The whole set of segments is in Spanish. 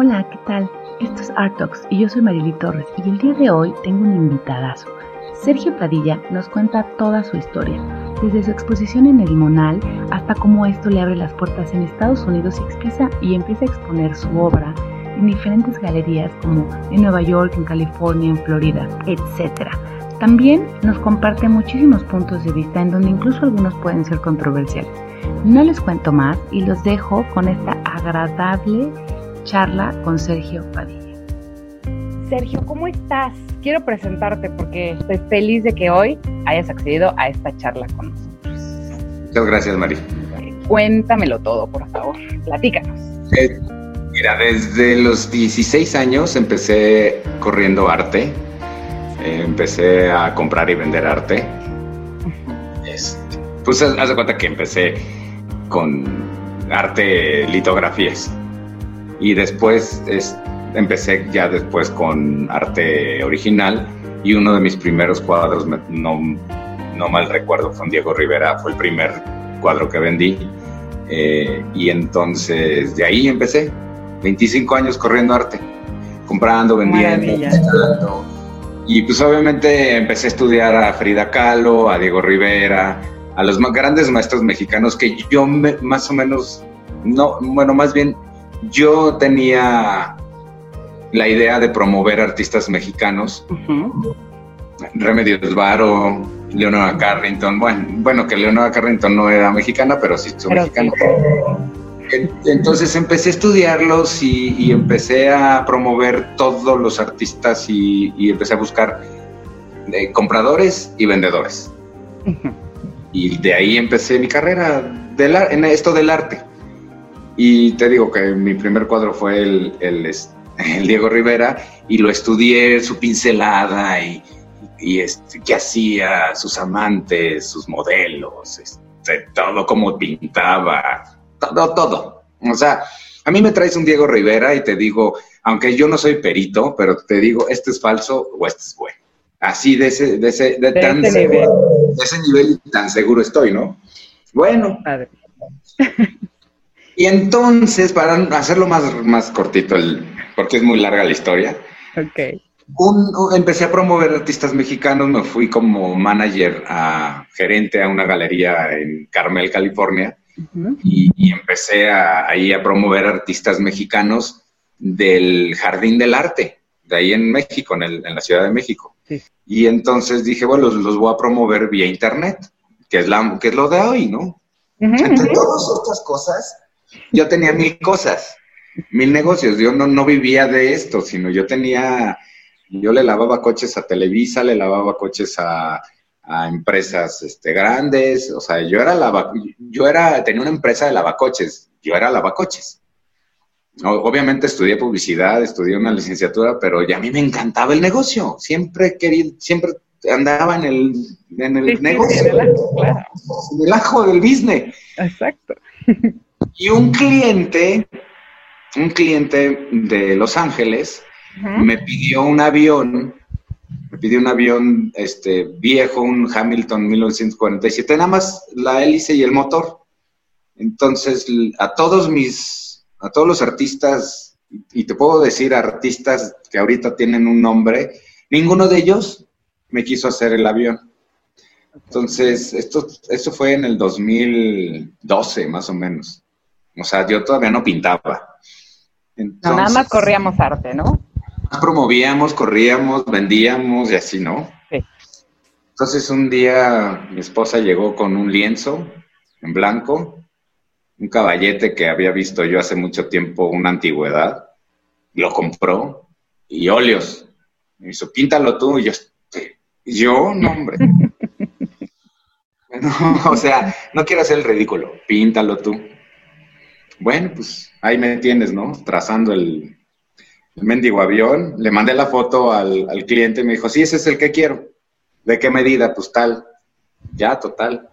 Hola, ¿qué tal? Esto es Art Talks y yo soy Marily Torres y el día de hoy tengo un invitadazo. Sergio Padilla nos cuenta toda su historia, desde su exposición en el Monal hasta cómo esto le abre las puertas en Estados Unidos y expresa y empieza a exponer su obra en diferentes galerías como en Nueva York, en California, en Florida, etc. También nos comparte muchísimos puntos de vista en donde incluso algunos pueden ser controversiales. No les cuento más y los dejo con esta agradable charla con Sergio Padilla. Sergio, ¿cómo estás? Quiero presentarte porque estoy feliz de que hoy hayas accedido a esta charla con nosotros. Muchas gracias, Mari. cuéntamelo todo, por favor. Platícanos. Eh, mira, desde los 16 años empecé corriendo arte. Eh, empecé a comprar y vender arte. Este, pues haz de cuenta que empecé con arte litografías. Y después empecé ya después con arte original. Y uno de mis primeros cuadros, no, no mal recuerdo, fue un Diego Rivera, fue el primer cuadro que vendí. Eh, y entonces de ahí empecé, 25 años corriendo arte, comprando, vendiendo, Y pues obviamente empecé a estudiar a Frida Kahlo, a Diego Rivera, a los más grandes maestros mexicanos que yo más o menos, no, bueno, más bien yo tenía la idea de promover artistas mexicanos. Remedios Varo, Leonora Carrington, bueno, bueno, que Leonora Carrington no era mexicana, pero sí su mexicana. Entonces empecé a estudiarlos y, empecé a promover todos los artistas y, empecé a buscar eh, compradores y vendedores. Y de ahí empecé mi carrera en esto del arte. Y te digo que mi primer cuadro fue el, el, Diego Rivera y lo estudié, su pincelada y, y este, qué hacía, sus amantes, sus modelos, este, todo como pintaba, todo, todo. O sea, a mí me traes un Diego Rivera y te digo, aunque yo no soy perito, pero te digo, este es falso o este es bueno. Así de ese, de ese, de, tan nivel. de ese nivel tan seguro estoy, ¿no? Bueno. Y entonces, para hacerlo más, más cortito, el, porque es muy larga la historia. Ok. empecé a promover artistas mexicanos, me fui como manager a gerente a una galería en Carmel, California y, empecé ahí a promover artistas mexicanos del Jardín del Arte, de ahí en México, en, la Ciudad de México. Y entonces dije, bueno, los, voy a promover vía Internet, que es, la, que es lo de hoy, ¿no? Entre todas estas cosas, yo tenía mil cosas, mil negocios. Yo no, no vivía de esto, sino yo tenía, yo le lavaba coches a Televisa, le lavaba coches a a empresas este, grandes, o sea, yo era lava, yo era, tenía una empresa de lavacoches, yo era lavacoches. Obviamente estudié publicidad, estudié una licenciatura, pero ya a mí me encantaba el negocio, siempre quería, siempre andaba en el, en el negocio, en el, ajo, claro. en el ajo del business. Exacto. Y un cliente, un cliente de Los Ángeles, me pidió un avión me pidió un avión este, viejo, un Hamilton 1947, nada más la hélice y el motor. Entonces, a todos mis, a todos los artistas, y te puedo decir artistas que ahorita tienen un nombre, ninguno de ellos me quiso hacer el avión. Entonces, esto, esto fue en el 2012, más o menos. O sea, yo todavía no pintaba. nada más corríamos arte, ¿no? promovíamos, corríamos, vendíamos y así, ¿no? Sí. Entonces un día mi esposa llegó con un lienzo en blanco, un caballete que había visto yo hace mucho tiempo, una antigüedad, lo compró y óleos. Me hizo, píntalo tú. Y yo, yo, no, hombre. o sea, no quiero hacer el ridículo, píntalo tú. Bueno, pues ahí me tienes, ¿no? Trazando el, el mendigo avión, le mandé la foto al, cliente y me dijo, sí, ese es el que quiero. ¿De qué medida? Pues tal. Ya, total.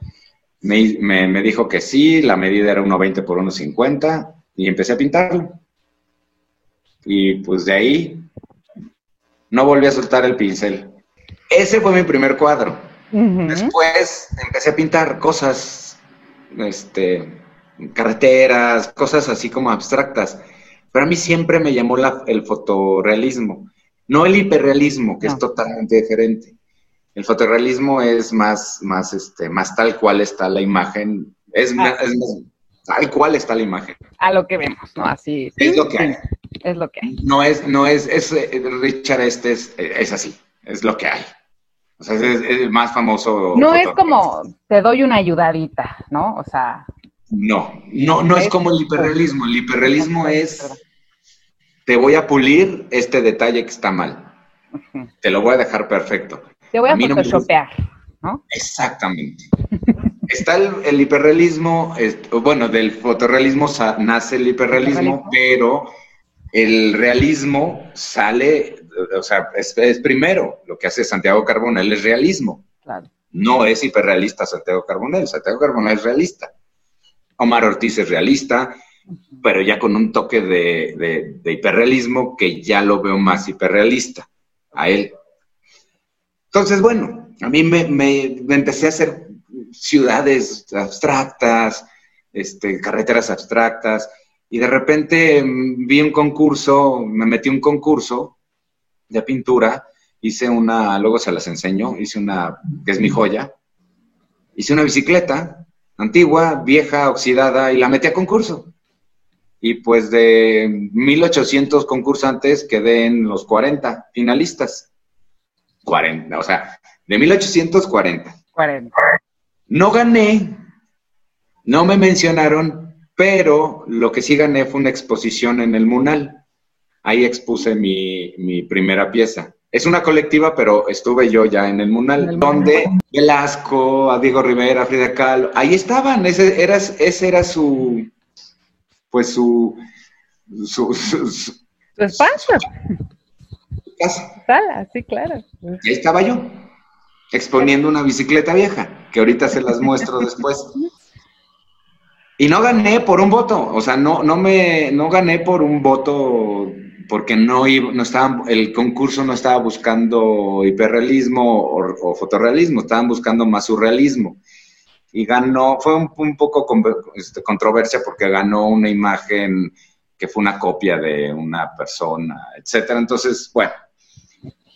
Me, dijo que sí, la medida era 1,20 por 1,50 y empecé a pintarlo. Y pues de ahí no volví a soltar el pincel. Ese fue mi primer cuadro. Después empecé a pintar cosas, este, carreteras, cosas así como abstractas Pero a mí siempre me llamó el fotorrealismo, no el hiperrealismo, que es totalmente diferente. El fotorrealismo es más, más, este, más tal cual está la imagen, es, ah. es más, tal cual está la imagen. A lo que vemos, ¿no? Así. Es lo que hay. Es lo que hay. No es, no es, es eh, Richard este es, es así, es lo que hay. O sea, es, el más famoso. No es como te doy una ayudadita, ¿no? O sea. No, no, no es, como el hiperrealismo. El hiperrealismo es te voy a pulir este detalle que está mal. Te lo voy a dejar perfecto. Te voy a, photoshopear, ¿no? Exactamente. Está el, hiperrealismo, bueno, del fotorrealismo nace el hiperrealismo, pero el realismo sale, o sea, es, primero lo que hace Santiago Carbonell es realismo. No es hiperrealista Santiago Carbonell, Santiago Carbonell es realista. Omar Ortiz es realista, pero ya con un toque de, de hiperrealismo que ya lo veo más hiperrealista a él. Entonces, bueno, a mí me, me, empecé a hacer ciudades abstractas, este, carreteras abstractas, y de repente mm, vi un concurso, me metí un concurso de pintura, hice una, luego se las enseño, hice una, que es mi joya, hice una bicicleta antigua, vieja, oxidada, y la metí a concurso. Y pues de 1800 concursantes quedé en los 40 finalistas. 40, o sea, de 1840. 40. No gané, no me mencionaron, pero lo que sí gané fue una exposición en el Munal. Ahí expuse mi, mi primera pieza. Es una colectiva, pero estuve yo ya en el Munal, donde Velasco, a Diego Rivera, Frida Kahlo, ahí estaban, ese era, ese era su, pues su, su, su, su espacio casa. sí, claro. Y ahí estaba yo, exponiendo una bicicleta vieja, que ahorita se las muestro después. Y no gané por un voto, o sea, no, no me, no gané por un voto porque no iba, no estaba, el concurso no estaba buscando hiperrealismo o, o fotorrealismo, estaban buscando más surrealismo. Y ganó, fue un, un poco con, este, controversia porque ganó una imagen que fue una copia de una persona, etcétera. Entonces, bueno,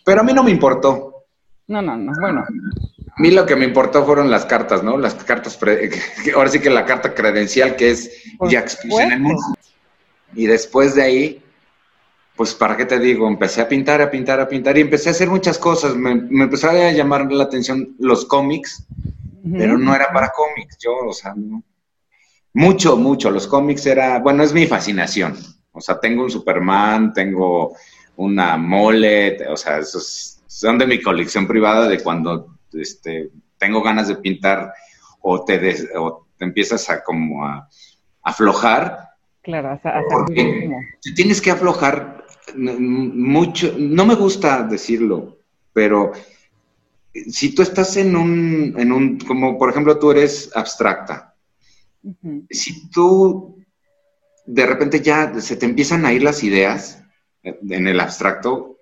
pero a mí no me importó. No, no, no, bueno. A mí lo que me importó fueron las cartas, ¿no? Las cartas, ahora sí que la carta credencial que es expuse en el mundo. Y después de ahí, pues, ¿para qué te digo? Empecé a pintar, a pintar, a pintar y empecé a hacer muchas cosas. Me, me empezó a llamar la atención los cómics, pero no era para cómics. Yo, o sea, no. Mucho, mucho. Los cómics era, bueno, es mi fascinación. O sea, tengo un Superman, tengo una mole, o sea, esos son de mi colección privada de cuando este, tengo ganas de pintar o te, te empiezas a como a, aflojar. Claro, porque te tienes que aflojar mucho, no me gusta decirlo, pero si tú estás en un, en un, como por ejemplo tú eres abstracta, si tú de repente ya se te empiezan a ir las ideas, en el abstracto,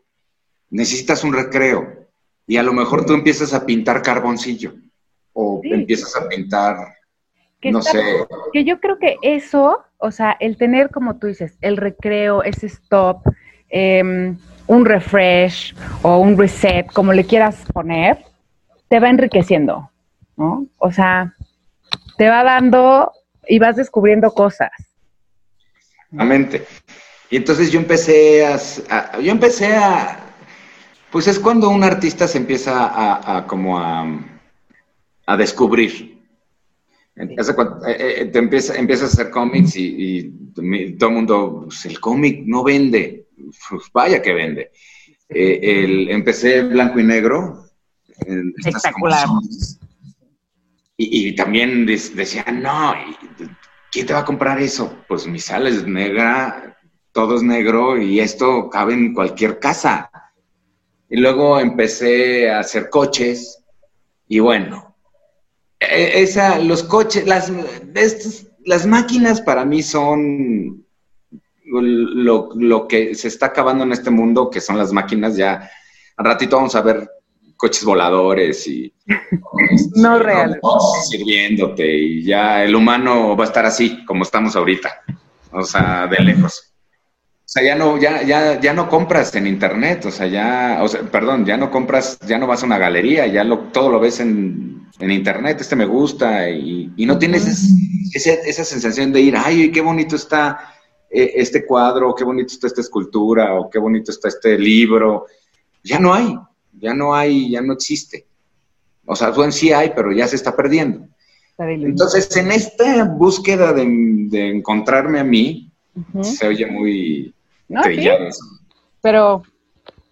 necesitas un recreo. Y a lo mejor tú empiezas a pintar carboncillo o empiezas a pintar, no sé. Que yo creo que eso, o sea, el tener, como tú dices, el recreo, ese stop, em, un refresh o un reset, como le quieras poner, te va enriqueciendo, ¿no? O sea, te va dando y vas descubriendo cosas. Exactamente. Y entonces yo empecé a, yo empecé a, pues es cuando un artista se empieza a, como a, a descubrir. Entonces, cuando, eh, eh, te empieza, empiezas a hacer cómics y, todo el mundo, pues el cómic no vende. Pues vaya que vende. Eh, el, empecé blanco y negro. Espectacular. Y, y, también decían, no, ¿quién te va a comprar eso? Pues mi sal es negra, todo es negro y esto cabe en cualquier casa. Y luego empecé a hacer coches y bueno, esa, los coches, las, las máquinas para mí son lo, lo, que se está acabando en este mundo, que son las máquinas ya. Al ratito vamos a ver coches voladores y... no real. Sirviéndote y ya el humano va a estar así como estamos ahorita, o sea, de lejos. Sea, ya no, ya, ya, ya no compras en internet, o sea, ya, o sea, perdón, ya no compras, ya no vas a una galería, ya lo, todo lo ves en, en internet, este me gusta, y, y no tienes esa, esa sensación de ir, ay, qué bonito está eh, este cuadro, qué bonito está esta escultura, o qué bonito está este libro. Ya no hay, ya no hay, ya no existe. O sea, bueno, sí hay, pero ya se está perdiendo. Entonces, en esta búsqueda de, encontrarme a mí, se oye muy trillado. Pero,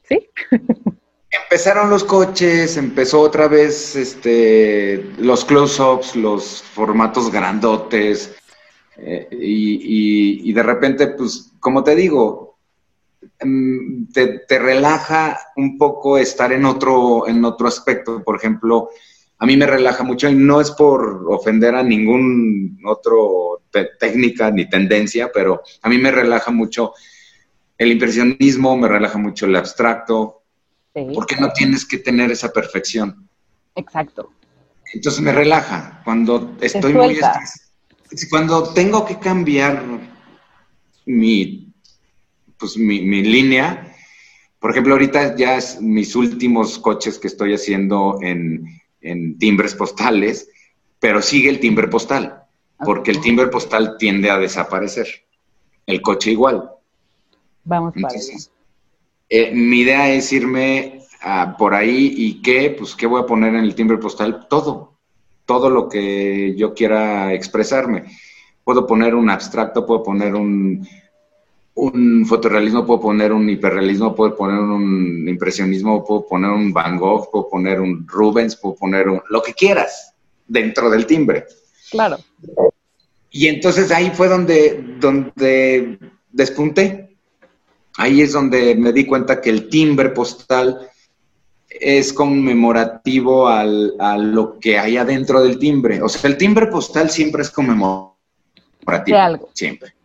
sí. Empezaron los coches, empezó otra vez este, los close-ups, los formatos grandotes, eh, y, de repente, pues, como te digo, mm, te, te, relaja un poco estar en otro, en otro aspecto. Por ejemplo, a mí me relaja mucho y no es por ofender a ningún otro técnica ni tendencia, pero a mí me relaja mucho el impresionismo, me relaja mucho el abstracto, porque no tienes que tener esa perfección. Exacto. Entonces me relaja cuando estoy muy Cuando tengo que cambiar mi, pues mi, mi línea, por ejemplo, ahorita ya es mis últimos coches que estoy haciendo en, en timbres postales, pero sigue el timbre postal, porque el timbre postal tiende a desaparecer. El coche igual. Vamos para eh, mi idea es irme por ahí y qué, pues, ¿qué voy a poner en el timbre postal? Todo, todo lo que yo quiera expresarme. Puedo poner un abstracto, puedo poner un, un fotorrealismo, puedo poner un hiperrealismo, puedo poner un impresionismo, puedo poner un Van Gogh, puedo poner un Rubens, puedo poner un, lo que quieras dentro del timbre. Claro. Y entonces ahí fue donde, donde despunté. Ahí es donde me di cuenta que el timbre postal es conmemorativo al, a lo que hay adentro del timbre. O sea, el timbre postal siempre es conmemorativo. De algo. Siempre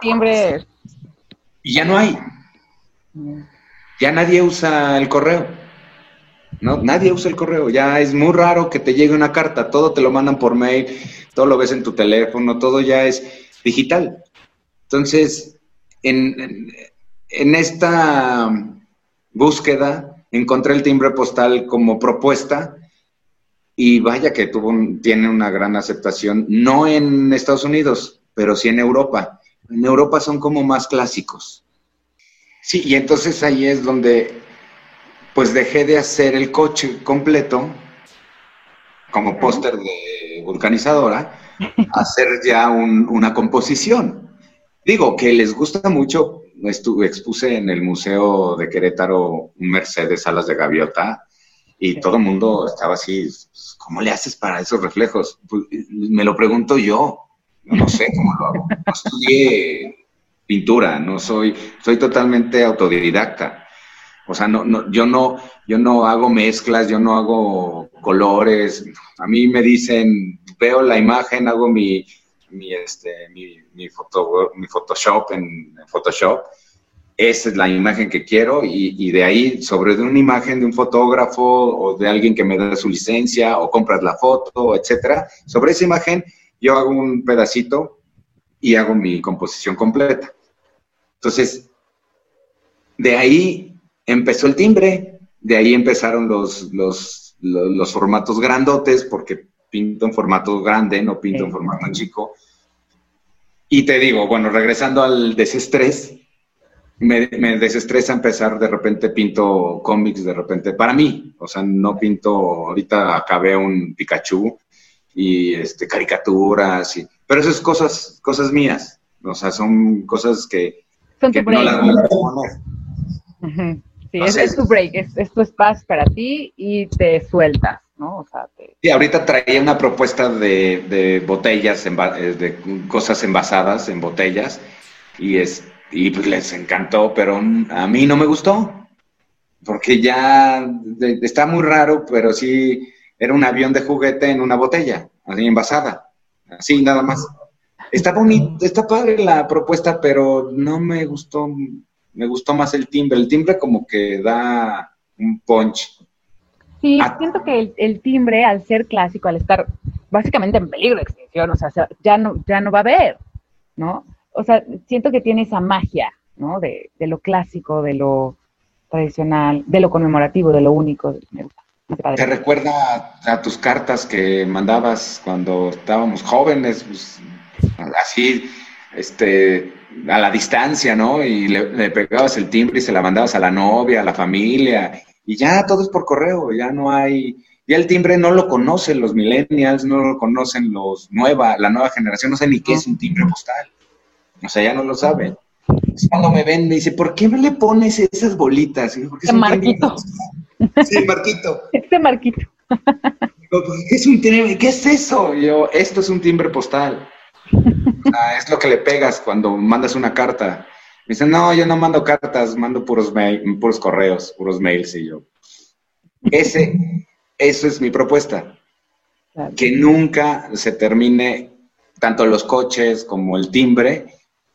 timbre? Y ya no hay. Ya nadie usa el correo. No, nadie usa el correo. Ya es muy raro que te llegue una carta. Todo te lo mandan por mail, todo lo ves en tu teléfono, todo ya es digital. Entonces, en, en esta búsqueda encontré el timbre postal como propuesta y vaya que tuvo tiene una gran aceptación, no en Estados Unidos, pero sí en Europa. En Europa son como más clásicos. Sí, y entonces ahí es donde pues dejé de hacer el coche completo como póster de vulcanizadora, hacer ya una composición. Digo, que les gusta mucho, estuve, expuse en el Museo de Querétaro un Mercedes Alas de Gaviota y todo el mundo estaba así, pues, ¿cómo le haces para esos reflejos? Pues, me lo pregunto yo, no sé cómo lo hago. No estudié pintura, no soy, soy totalmente autodidacta. O sea, no, no, yo no, yo no hago mezclas, yo no hago colores. A mí me dicen, veo la imagen, hago mi, mi, este, mi, mi, foto, mi Photoshop en, Photoshop. Esa es la imagen que quiero y, y, de ahí, sobre de una imagen de un fotógrafo o de alguien que me da su licencia o compras la foto, etcétera, sobre esa imagen yo hago un pedacito y hago mi composición completa. Entonces, de ahí empezó el timbre, de ahí empezaron los, los, los, formatos grandotes, porque pinto en formato grande, no pinto en formato chico. Y te digo, bueno, regresando al desestrés, me, me, desestresa empezar, de repente pinto cómics, de repente, para mí, o sea, no pinto, ahorita acabé un Pikachu, y este, caricaturas, y, pero esas cosas, cosas mías, o sea, son cosas que, no las voy a poner. Sí, es, tu break, es, tu espacio para ti y te sueltas, ¿no? Sí, ahorita traía una propuesta de, de botellas, eh, de cosas envasadas en botellas, y, es, y pues les encantó, pero a mí no me gustó, porque ya está muy raro, pero sí era un avión de juguete en una botella, así envasada, así nada más. Está bonito, está padre la propuesta, pero no me gustó, me gustó más el timbre. El timbre como que da un punch. Sí, ah. siento que el, timbre, al ser clásico, al estar básicamente en peligro de extinción, o sea, ya no, ya no va a haber, ¿no? o sea, siento que tiene esa magia, ¿no? De, de lo clásico, de lo tradicional, de lo conmemorativo, de lo único. ¿Te recuerda a, tus cartas que mandabas cuando estábamos jóvenes? Pues, así, este, a la distancia, ¿no? Y le, pegabas el timbre y se la mandabas a la novia, a la familia, y ya todo es por correo, ya no hay, ya el timbre no lo conocen los millennials, no lo conocen los nueva, la nueva generación, no sé ni qué es un timbre postal. O sea, ya no lo saben. cuando me ven, me dice, ¿por qué me le pones esas bolitas? Porque es marquito. Sí, marquito. Este marquito. ¿qué es, un timbre? ¿Qué es eso? yo, esto es un timbre postal. es lo que le pegas cuando mandas una carta. Me dicen, no, yo no mando cartas, mando puros, mail, puros correos, puros mails. Y yo, ese, eso es mi propuesta. Que nunca se termine tanto los coches como el timbre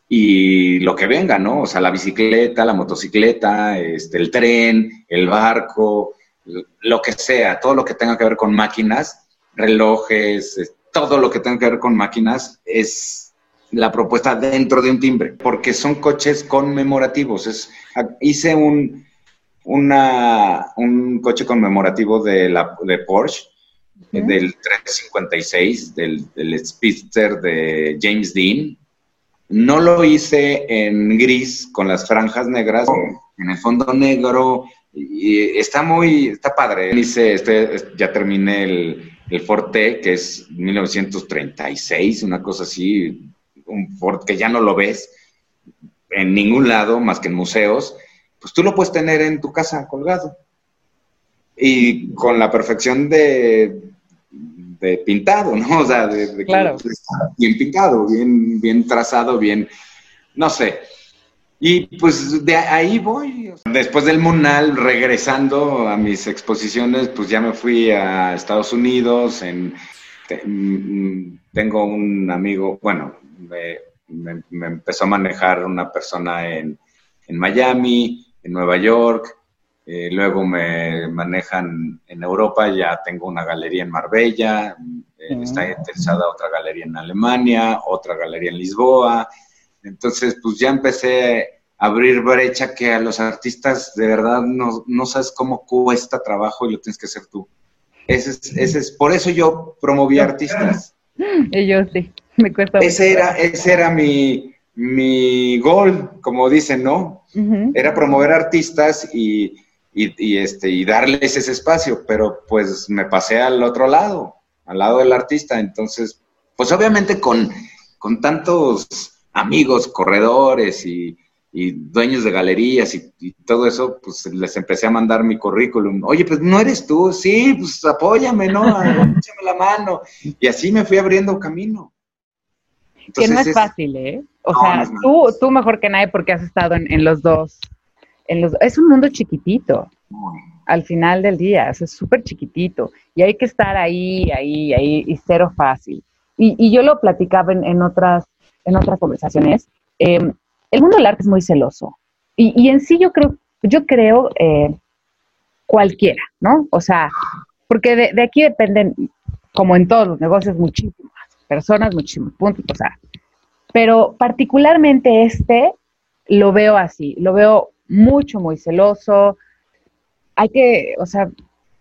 y lo que venga, ¿no? O sea, la bicicleta, la motocicleta, este, el tren, el barco, lo que sea, todo lo que tenga que ver con máquinas, relojes, todo lo que tenga que ver con máquinas es la propuesta dentro de un timbre, porque son coches conmemorativos. Es, hice un, una, un coche conmemorativo de, la, de Porsche, del 356, del, del Speedster de James Dean. No lo hice en gris con las franjas negras, en el fondo negro, y está muy, está padre. Hice, este, ya terminé el, el Forte, que es 1936, una cosa así, un Ford que ya no lo ves en ningún lado más que en museos, pues tú lo puedes tener en tu casa colgado. Y con la perfección de, de pintado, ¿no? O sea, de, claro. bien pintado, bien, bien trazado, bien, no sé. Y pues de ahí voy. Después del Munal, regresando a mis exposiciones, pues ya me fui a Estados Unidos. En, mm, tengo un amigo, bueno, me, empezó a manejar una persona en, Miami, en Nueva York. Eh, luego me manejan en Europa, ya tengo una galería en Marbella, eh, está interesada otra galería en Alemania, otra galería en Lisboa. Entonces, pues ya empecé a abrir brecha que a los artistas de verdad no, no sabes cómo cuesta trabajo y lo tienes que hacer tú. Ese es, ese es, por eso yo promoví artistas. Y yo sí, me cuesta ese Era, ese era mi, mi gol, como dicen, ¿no? Era promover artistas y, y, este, y darles ese espacio, pero pues me pasé al otro lado, al lado del artista. Entonces, pues obviamente con, con tantos amigos, corredores y, dueños de galerías y, todo eso, pues les empecé a mandar mi currículum. Oye, pues no eres tú, sí, pues apóyame, ¿no? Échame la mano. Y así me fui abriendo camino. que no es, fácil, ¿eh? O sea, tú, tú mejor que nadie porque has estado en, los dos. En los, es un mundo chiquitito. Al final del día, es súper chiquitito. Y hay que estar ahí, ahí, ahí, y cero fácil. Y, yo lo platicaba en, otras, en otras conversaciones. Em, el mundo del arte es muy celoso. Y, en sí yo creo, yo creo eh, cualquiera, ¿no? O sea, porque de, aquí dependen, como en todos los negocios, muchísimas personas, muchísimos puntos, o sea, pero particularmente este lo veo así, lo veo mucho, muy celoso. Hay que, o sea,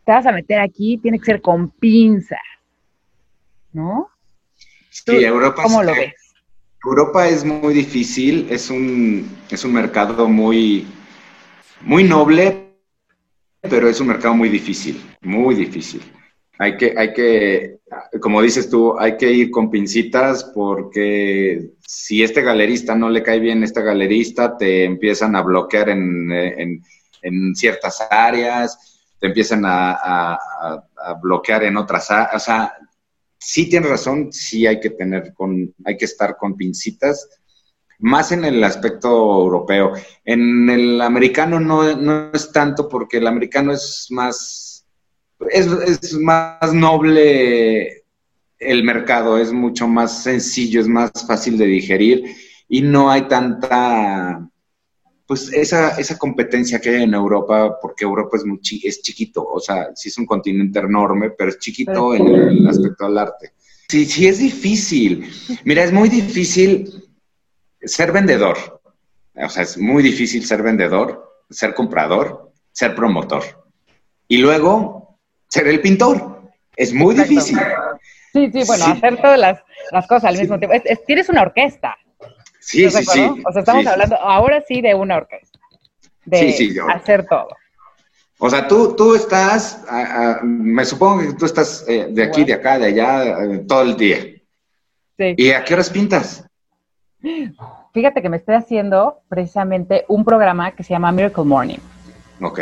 te vas a meter aquí, tiene que ser con pinzas, ¿no? Sí, Europa. ¿Cómo lo ves? Europa es muy difícil, es un, es un mercado muy, muy noble, pero es un mercado muy difícil, muy difícil. Hay que, hay que, como dices tú, hay que ir con pincitas porque si este galerista no le cae bien este galerista, te empiezan a bloquear en, en, en ciertas áreas, te empiezan a, a, a bloquear en otras áreas. O sea, sí tienes razón, sí hay que tener con, hay que estar con pincitas, más en el aspecto europeo. En el americano no, es tanto porque el americano es más, es, más noble el mercado, es mucho más sencillo, es más fácil de digerir y no hay tanta pues esa, esa competencia que hay en Europa, porque Europa es, muy es chiquito, o sea, sí es un continente enorme, pero es chiquito en el aspecto del arte. Sí, sí es difícil. Mira, es muy difícil ser vendedor. O sea, es muy difícil ser vendedor, ser comprador, ser promotor. Y luego, ser el pintor. Es muy difícil. Sí, sí, bueno, hacer todas las, cosas al mismo tiempo. tienes una orquesta. Sí, sí, sí. O sea, estamos hablando ahora sí de una orquesta. De hacer todo. O sea, tú, tú estás, me supongo que tú estás eh, de aquí, de acá, de allá, eh, todo el día. Sí. ¿Y a qué horas pintas? Fíjate que me estoy haciendo precisamente un programa que se llama Miracle Morning. Ok.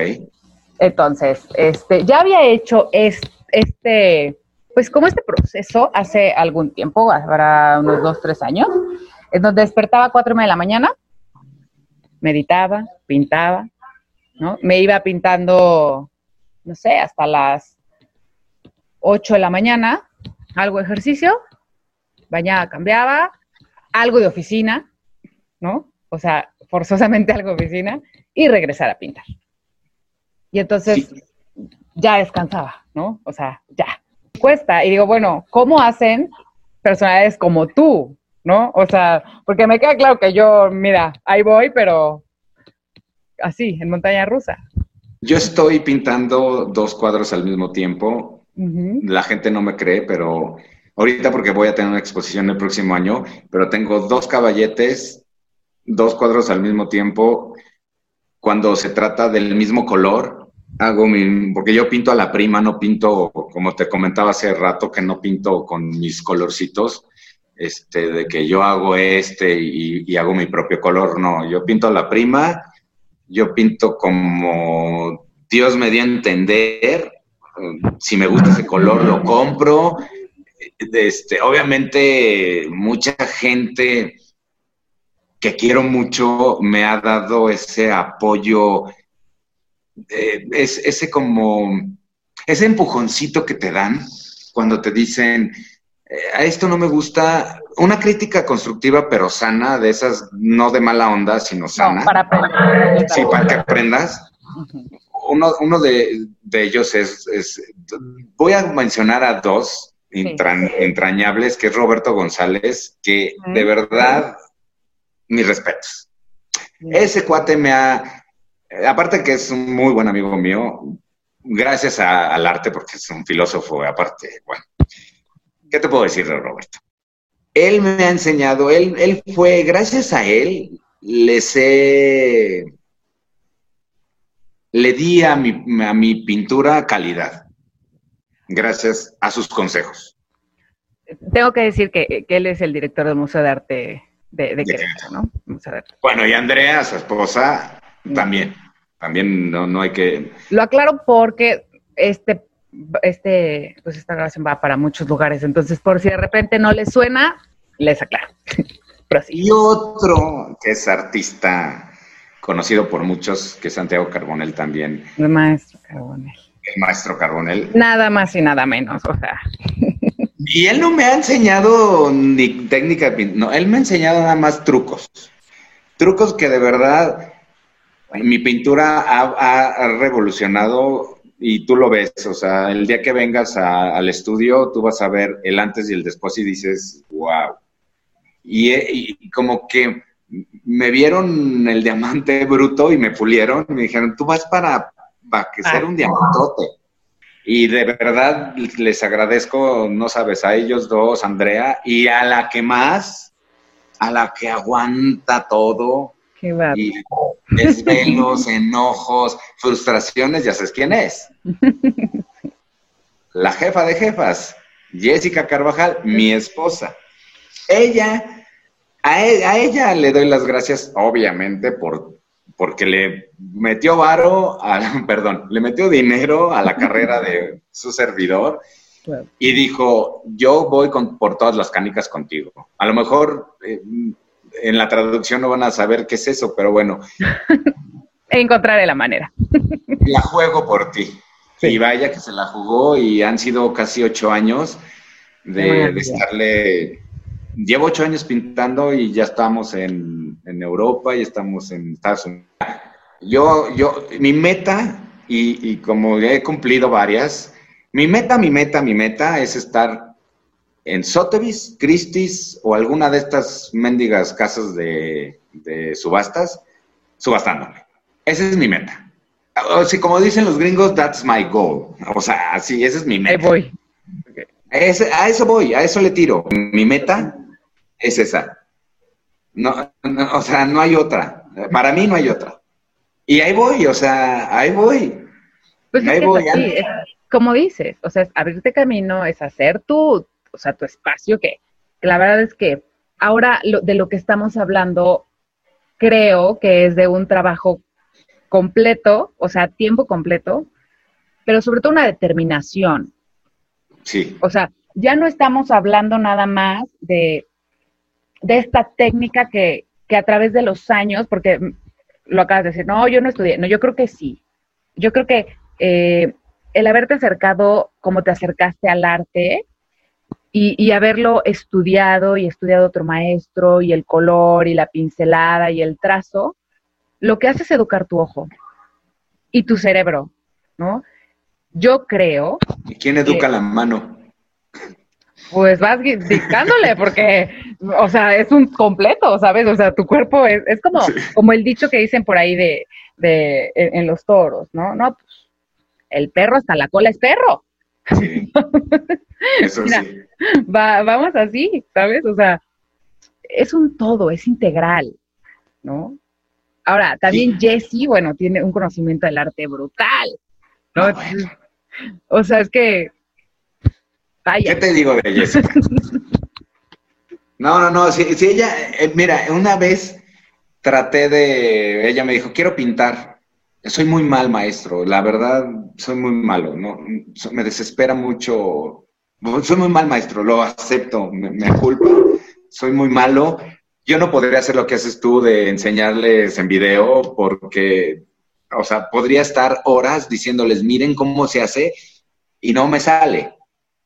Entonces, este, ya había hecho este, pues como este proceso hace algún tiempo, habrá unos dos, tres años, en donde despertaba a cuatro de la mañana, meditaba, pintaba, ¿no? Me iba pintando, no sé, hasta las 8 de la mañana, algo de ejercicio, bañaba, cambiaba, algo de oficina, ¿no? O sea, forzosamente algo de oficina, y regresar a pintar. Y entonces ya descansaba, ¿no? O sea, ya. Cuesta. Y digo, bueno, ¿cómo hacen personalidades como tú? ¿No? O sea, porque me queda claro que yo, mira, ahí voy, pero así, en montaña rusa. Yo estoy pintando dos cuadros al mismo tiempo. La gente no me cree, pero ahorita porque voy a tener una exposición el próximo año, pero tengo dos caballetes, dos cuadros al mismo tiempo. Cuando se trata del mismo color, hago mi, porque yo pinto a la prima, no pinto, como te comentaba hace rato, que no pinto con mis colorcitos, este, de que yo hago este y, hago mi propio color, no, yo pinto la prima yo pinto como Dios me dio a entender, si me gusta ese color lo compro. Este, obviamente mucha gente que quiero mucho me ha dado ese apoyo, eh, ese como, ese empujoncito que te dan cuando te dicen, a esto no me gusta, una crítica constructiva pero sana, de esas no de mala onda, sino sana. para aprender. Sí, para que aprendas. Uno, de, ellos es, voy a mencionar a dos entrañables, que es Roberto González, que de verdad, mis respetos. Ese cuate me ha, aparte que es un muy buen amigo mío, gracias al arte, porque es un filósofo, aparte, bueno, ¿Qué te puedo decir de Roberto? Él me ha enseñado, él, él fue, gracias a él, les he, le di a mi, a mi pintura calidad, gracias a sus consejos. Tengo que decir que, él es el director del Museo de Arte de, de, ¿no? Bueno, y Andrea, su esposa, también. También no, no hay que... Lo aclaro porque este este, pues esta grabación va para muchos lugares, entonces por si de repente no les suena, les aclaro. y otro que es artista conocido por muchos, que es Santiago Carbonel también. El maestro Carbonel. El maestro Carbonel. Nada más y nada menos, o sea. Y él no me ha enseñado ni técnica, no, él me ha enseñado nada más trucos. Trucos que de verdad mi pintura ha revolucionado y tú lo ves, o sea, el día que vengas al estudio, tú vas a ver el antes y el después y dices, wow. Y, como que me vieron el diamante bruto y me pulieron y me dijeron, tú vas para, para que ser un ah. diamantote. Y de verdad les agradezco, no sabes, a ellos dos, Andrea, y a la que más, a la que aguanta todo, y desvelos, enojos, frustraciones, ya sabes quién es. La jefa de jefas, Jessica Carvajal, mi esposa. Ella, a, e, ella le doy las gracias, obviamente, por porque le metió varo, perdón, le metió dinero a la carrera de su servidor y dijo, yo voy con, por todas las canicas contigo. A lo mejor eh, en la traducción no van a saber qué es eso, pero bueno. Encontraré la manera. La juego por ti. Y vaya que se la jugó y han sido casi ocho años de, estarle... Llevo ocho años pintando y ya estamos en, Europa y estamos en Estados Unidos. Yo, yo, mi meta, y, y como he cumplido varias, mi meta, mi meta, mi meta es estar en Sotheby's, Christie's o alguna de estas mendigas casas de, subastas, subastándome. Esa es mi meta. O sea, como dicen los gringos, that's my goal. O sea, así, esa es mi meta. Ahí voy. a eso voy, a eso le tiro. Mi meta es esa. No, o sea, no hay otra. Para mí no hay otra. Y ahí voy, o sea, ahí voy. Pues ahí voy. como dices, o sea, abrirte camino, es hacer tu, o sea, tu espacio, que, la verdad es que ahora de lo que estamos hablando, creo que es de un trabajo completo, o sea, tiempo completo, pero sobre todo una determinación. Sí. O sea, ya no estamos hablando nada más de, de esta técnica que, que a través de los años, porque lo acabas de decir, no, yo no estudié, no, yo creo que sí. Yo creo que eh, el haberte acercado como te acercaste al arte y, haberlo estudiado y estudiado otro maestro y el color y la pincelada y el trazo, lo que hace es educar tu ojo y tu cerebro, ¿no? Yo creo. ¿Y quién educa la mano? Pues vas dictándole, porque, o sea, es un completo, ¿sabes? O sea, tu cuerpo es, es como, como el dicho que dicen por ahí de, de en, los toros, ¿no? No, pues, el perro hasta la cola es perro. Sí. Eso sí. vamos así, ¿sabes? O sea, es un todo, es integral, ¿no? Ahora, también Jesse, bueno, tiene un conocimiento del arte brutal, ¿no? O sea, es que ¿Qué te digo de Jessica? No, no, no, si, ella, eh, mira, una vez traté de, ella me dijo, quiero pintar. Soy muy mal maestro, la verdad, soy muy malo, no, me desespera mucho. Soy muy mal maestro, lo acepto, me, me culpa, soy muy malo. Yo no podría hacer lo que haces tú de enseñarles en video porque, o sea, podría estar horas diciéndoles, miren cómo se hace y no me sale.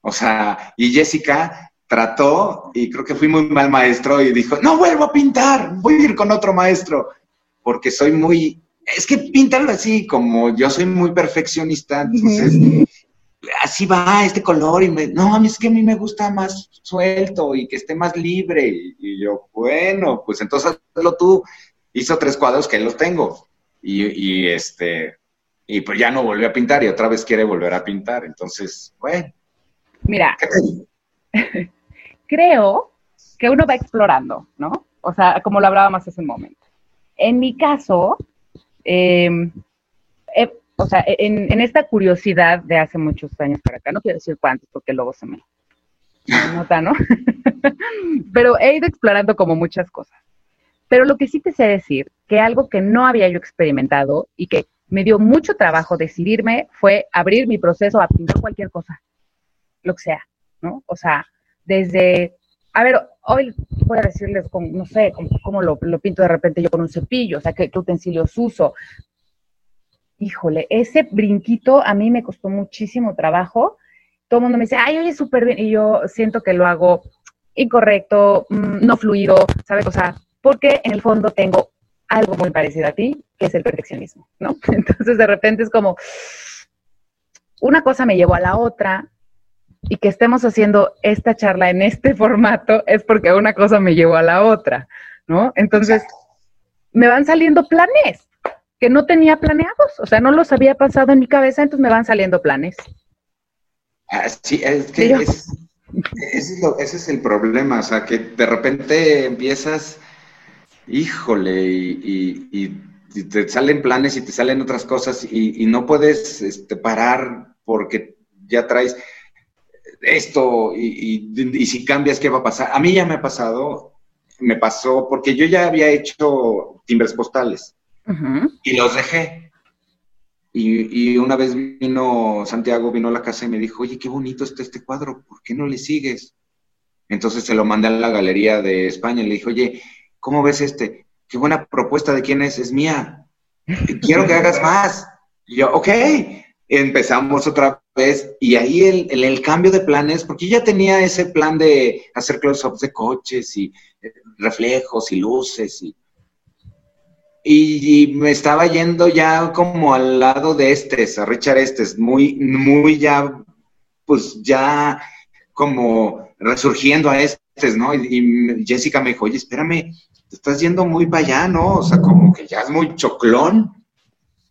O sea, y Jessica trató, y creo que fui muy mal maestro, y dijo, no vuelvo a pintar, voy a ir con otro maestro, porque soy muy, es que píntalo así, como yo soy muy perfeccionista, entonces, así va este color, y me, no, a mí es que a mí me gusta más suelto y que esté más libre, y, yo, bueno, pues entonces hazlo tú, hizo tres cuadros que los tengo, y, y este, y pues ya no volvió a pintar, y otra vez quiere volver a pintar, entonces, bueno. Mira, creo que uno va explorando, ¿no? O sea, como lo hablábamos hace un momento. En mi caso, em, o sea, en, esta curiosidad de hace muchos años para acá, no quiero decir cuántos porque luego se me, nota, ¿no? Pero he ido explorando como muchas cosas. Pero lo que sí te sé decir, que algo que no había yo experimentado y que me dio mucho trabajo decidirme fue abrir mi proceso a pintar cualquier cosa lo que sea, ¿no? O sea, desde, a ver, hoy voy a decirles, no sé, cómo, lo, pinto de repente yo con un cepillo, o sea, qué, utensilios uso. Híjole, ese brinquito a mí me costó muchísimo trabajo. Todo el mundo me dice, ay, oye, súper bien, y yo siento que lo hago incorrecto, mm, no fluido, ¿sabes? O sea, porque en el fondo tengo algo muy parecido a ti, que es el perfeccionismo, ¿no? Entonces de repente es como, una cosa me llevó a la otra, y que estemos haciendo esta charla en este formato es porque una cosa me llevó a la otra, ¿no? Entonces, me van saliendo planes que no tenía planeados, o sea, no los había pasado en mi cabeza, entonces me van saliendo planes. Ah, sí, es que ese, es el problema, o sea, que de repente empiezas, híjole, y, te salen planes y te salen otras cosas y, no puedes este, parar porque ya traes esto y, si cambias, ¿qué va a pasar? A mí ya me ha pasado, me pasó porque yo ya había hecho timbres postales y los dejé. Y, una vez vino Santiago, vino a la casa y me dijo, oye, qué bonito está este cuadro, ¿por qué no le sigues? Entonces se lo mandé a la galería de España y le dije, oye, ¿cómo ves este? Qué buena propuesta de quién es, es mía. Quiero que hagas más. Y yo, ok, empezamos otra vez y ahí el, el, cambio de planes, porque ya tenía ese plan de hacer close-ups de coches y eh, reflejos y luces y, y, me estaba yendo ya como al lado de Estes, a Richard Estes, muy, muy ya, pues ya como resurgiendo a estos, ¿no? Y, Jessica me dijo, oye, espérame, te estás yendo muy para allá, ¿no? O sea, como que ya es muy choclón.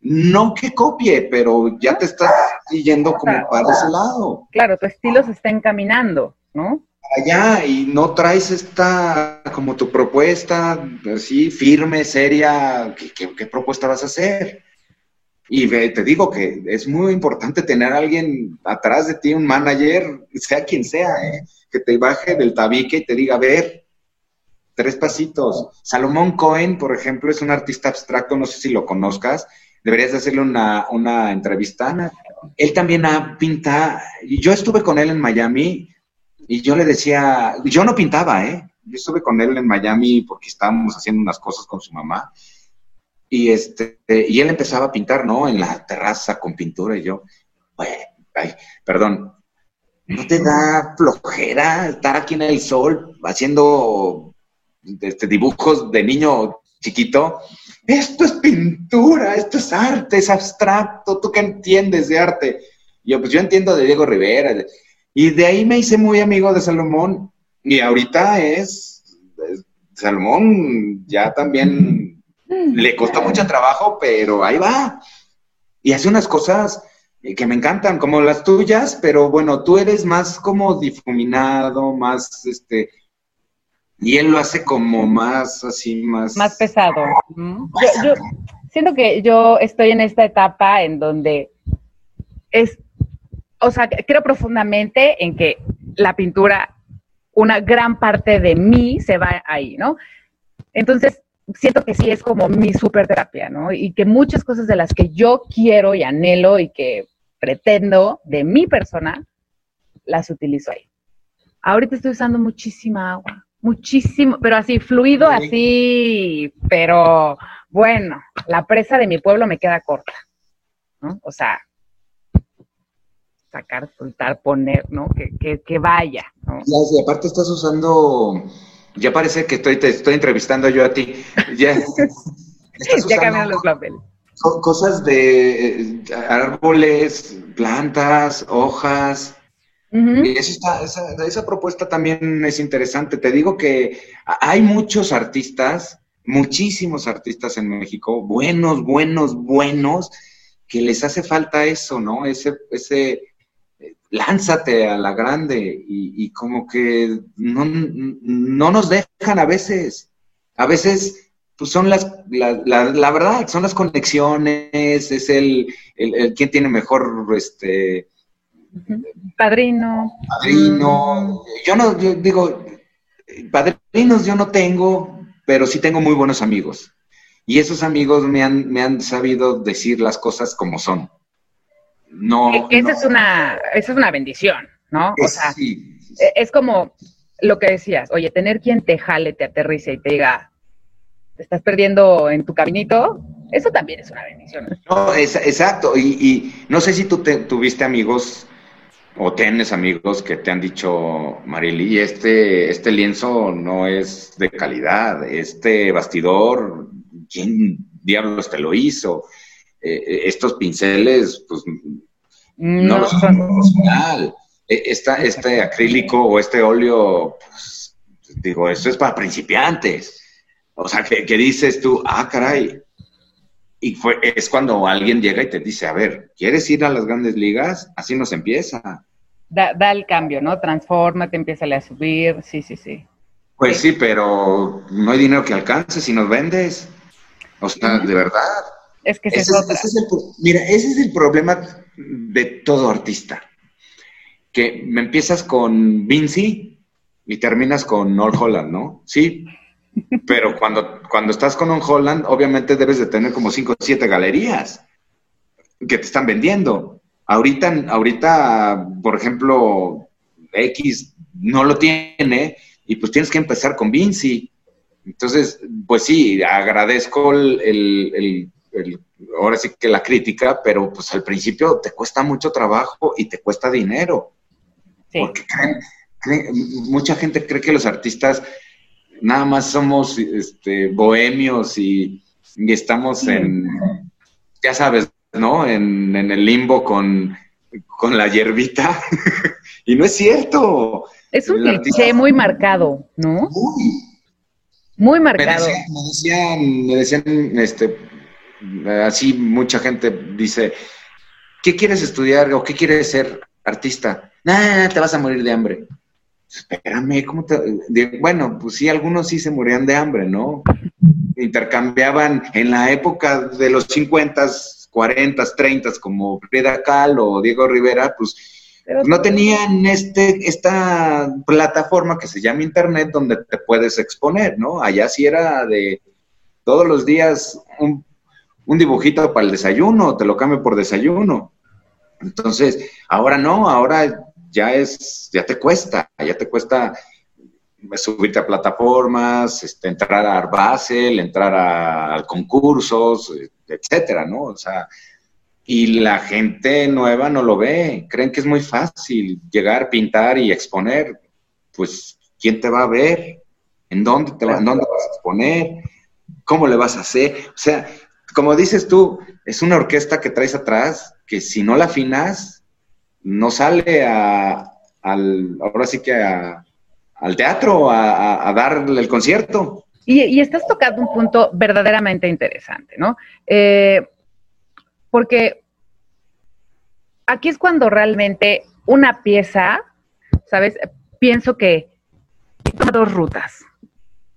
No que copie, pero ya te estás yendo como para ese lado. Claro, tu estilo se está encaminando, ¿no? Allá y no traes esta, como tu propuesta, así, firme, seria, qué propuesta vas a hacer? Y te digo que es muy importante tener a alguien atrás de ti, un manager, sea quien sea, ¿eh? que te baje del tabique y te diga, a ver, tres pasitos. Salomón Cohen, por ejemplo, es un artista abstracto, no sé si lo conozcas, deberías de hacerle una, una entrevista. Él también ha pintado, yo estuve con él en Miami y yo le decía, yo no pintaba, ¿eh? Yo estuve con él en Miami porque estábamos haciendo unas cosas con su mamá y, este, y él empezaba a pintar, ¿no? En la terraza con pintura y yo, ay, perdón, ¿no te da flojera estar aquí en el sol haciendo este, dibujos de niño chiquito? Esto es pintura, esto es arte, es abstracto, ¿tú qué entiendes de arte? Yo, pues yo entiendo de Diego Rivera. Y de ahí me hice muy amigo de Salomón. Y ahorita es, es Salomón ya también le costó mucho trabajo, pero ahí va. Y hace unas cosas que me encantan, como las tuyas, pero bueno, tú eres más como difuminado, más este. Y él lo hace como más así, más. Más pesado. Yo, siento que yo estoy en esta etapa en donde es. O sea, creo profundamente en que la pintura, una gran parte de mí se va ahí, ¿no? Entonces, siento que sí es como mi super terapia, ¿no? Y que muchas cosas de las que yo quiero y anhelo y que pretendo de mi persona, las utilizo ahí. Ahorita estoy usando muchísima agua, muchísimo, pero así, fluido, así, pero bueno, la presa de mi pueblo me queda corta, ¿no? O sea, sacar, soltar, poner, ¿no? Que, que, vaya, ¿no? Y aparte estás usando ya parece que estoy, te estoy entrevistando yo a ti. Ya, ya los papeles. Cosas de eh, árboles, plantas, hojas. esa, esa, propuesta también es interesante. Te digo que hay muchos artistas, muchísimos artistas en México, buenos, buenos, buenos, que les hace falta eso, ¿no? Ese, ese, lánzate a la grande y, como que no, nos dejan a veces. A veces, pues son las, la, la, verdad, son las conexiones, es el, el, quién tiene mejor, este... Padrino. Padrino. Yo no, yo digo, padrinos yo no tengo, pero sí tengo muy buenos amigos. Y esos amigos me han, me han sabido decir las cosas como son. No. esa, Es una, esa es una bendición, ¿no? O sea, e, es como lo que decías, oye, tener quien te jale, te aterrice y te diga, te estás perdiendo en tu caminito, eso también es una bendición. No, exacto. Y, no sé si tú tuviste amigos o tienes amigos que te han dicho, Marily, este, este lienzo no es de calidad, este bastidor, ¿quién diablos te lo hizo? Eh, estos pinceles, pues no, lo son profesional. E, este acrílico o este óleo, pues, digo, esto es para principiantes. O sea, que, dices tú, ah, caray. Y fue, es cuando alguien llega y te dice, a ver, ¿quieres ir a las grandes ligas? Así nos empieza. Da, da el cambio, ¿no? Transforma, te empieza a subir, sí, sí, sí. Pues sí, pero no hay dinero que alcance si nos vendes. O sea, de verdad. Es que se ese, Mira, ese es el problema de todo artista. Que me empiezas con Vinci y terminas con Nor Holland, ¿no? Sí, pero cuando, cuando estás con un Holland, obviamente debes de tener como 5 o 7 galerías que te están vendiendo. Ahorita, ahorita, por ejemplo, X no lo tiene y pues tienes que empezar con Vinci. Entonces, pues sí, agradezco el, ahora sí que la crítica, pero pues al principio te cuesta mucho trabajo y te cuesta dinero. Porque mucha gente cree que los artistas nada más somos este, bohemios y, estamos en, ya sabes, ¿no? En, el limbo con con la hierbita. y no es cierto. Es un cliché muy marcado, ¿no? Muy, marcado. Me decían, me decían, este, así mucha gente dice, ¿qué quieres estudiar o qué quieres ser artista? Nah, te vas a morir de hambre. Espérame, ¿cómo te...? Bueno, pues sí, algunos sí se morían de hambre, ¿no? Intercambiaban en la época de los 50, 40, 30, como Frida Kahlo o Diego Rivera, pues no tenían este, esta plataforma que se llama Internet donde te puedes exponer, ¿no? Allá sí era de todos los días un, dibujito para el desayuno, te lo cambio por desayuno. Entonces, ahora no, ahora ya es, ya te cuesta, ya te cuesta subirte a plataformas, este, entrar a Arbacel, entrar a, concursos, etcétera, ¿no? O sea, y la gente nueva no lo ve, creen que es muy fácil llegar, pintar y exponer. Pues, ¿quién te va a ver? ¿En dónde, te ¿en dónde vas a exponer? ¿Cómo le vas a hacer? O sea, como dices tú, es una orquesta que traes atrás que si no la afinas, no sale a, ahora sí que al teatro a, darle el concierto. Y, y, estás tocando un punto verdaderamente interesante, ¿no? Eh, porque aquí es cuando realmente una pieza, ¿sabes? Pienso que toma dos rutas,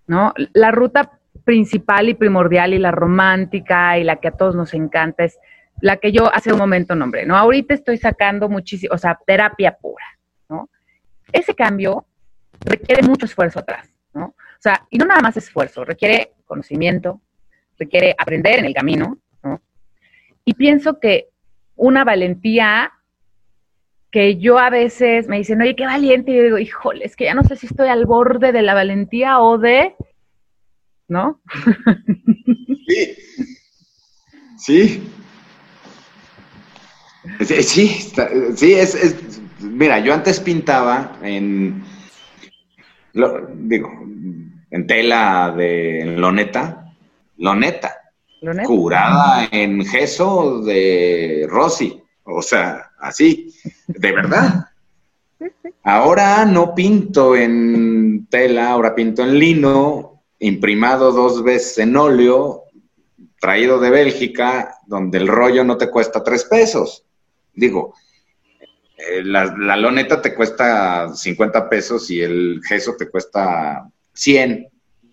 ¿no? La ruta principal y primordial y la romántica y la que a todos nos encanta es la que yo hace un momento nombré, ¿no? Ahorita estoy sacando muchísimo, o sea, terapia pura, ¿no? Ese cambio requiere mucho esfuerzo atrás, ¿no? O sea, y no nada más esfuerzo, requiere conocimiento, requiere aprender en el camino, y pienso que una valentía que yo a veces me dicen, oye, qué valiente, y digo, híjole, es que ya no sé si estoy al borde de la valentía o de, ¿no? Sí, sí. Sí, sí, es, mira, yo antes pintaba en, digo, en tela de loneta, loneta, curada en gesso de Rossi. O sea, así, de verdad. Ahora no pinto en tela, ahora pinto en lino, imprimado dos veces en óleo, traído de Bélgica, donde el rollo no te cuesta tres pesos. Digo, eh, la, la, loneta te cuesta 50 pesos y el gesso te cuesta 100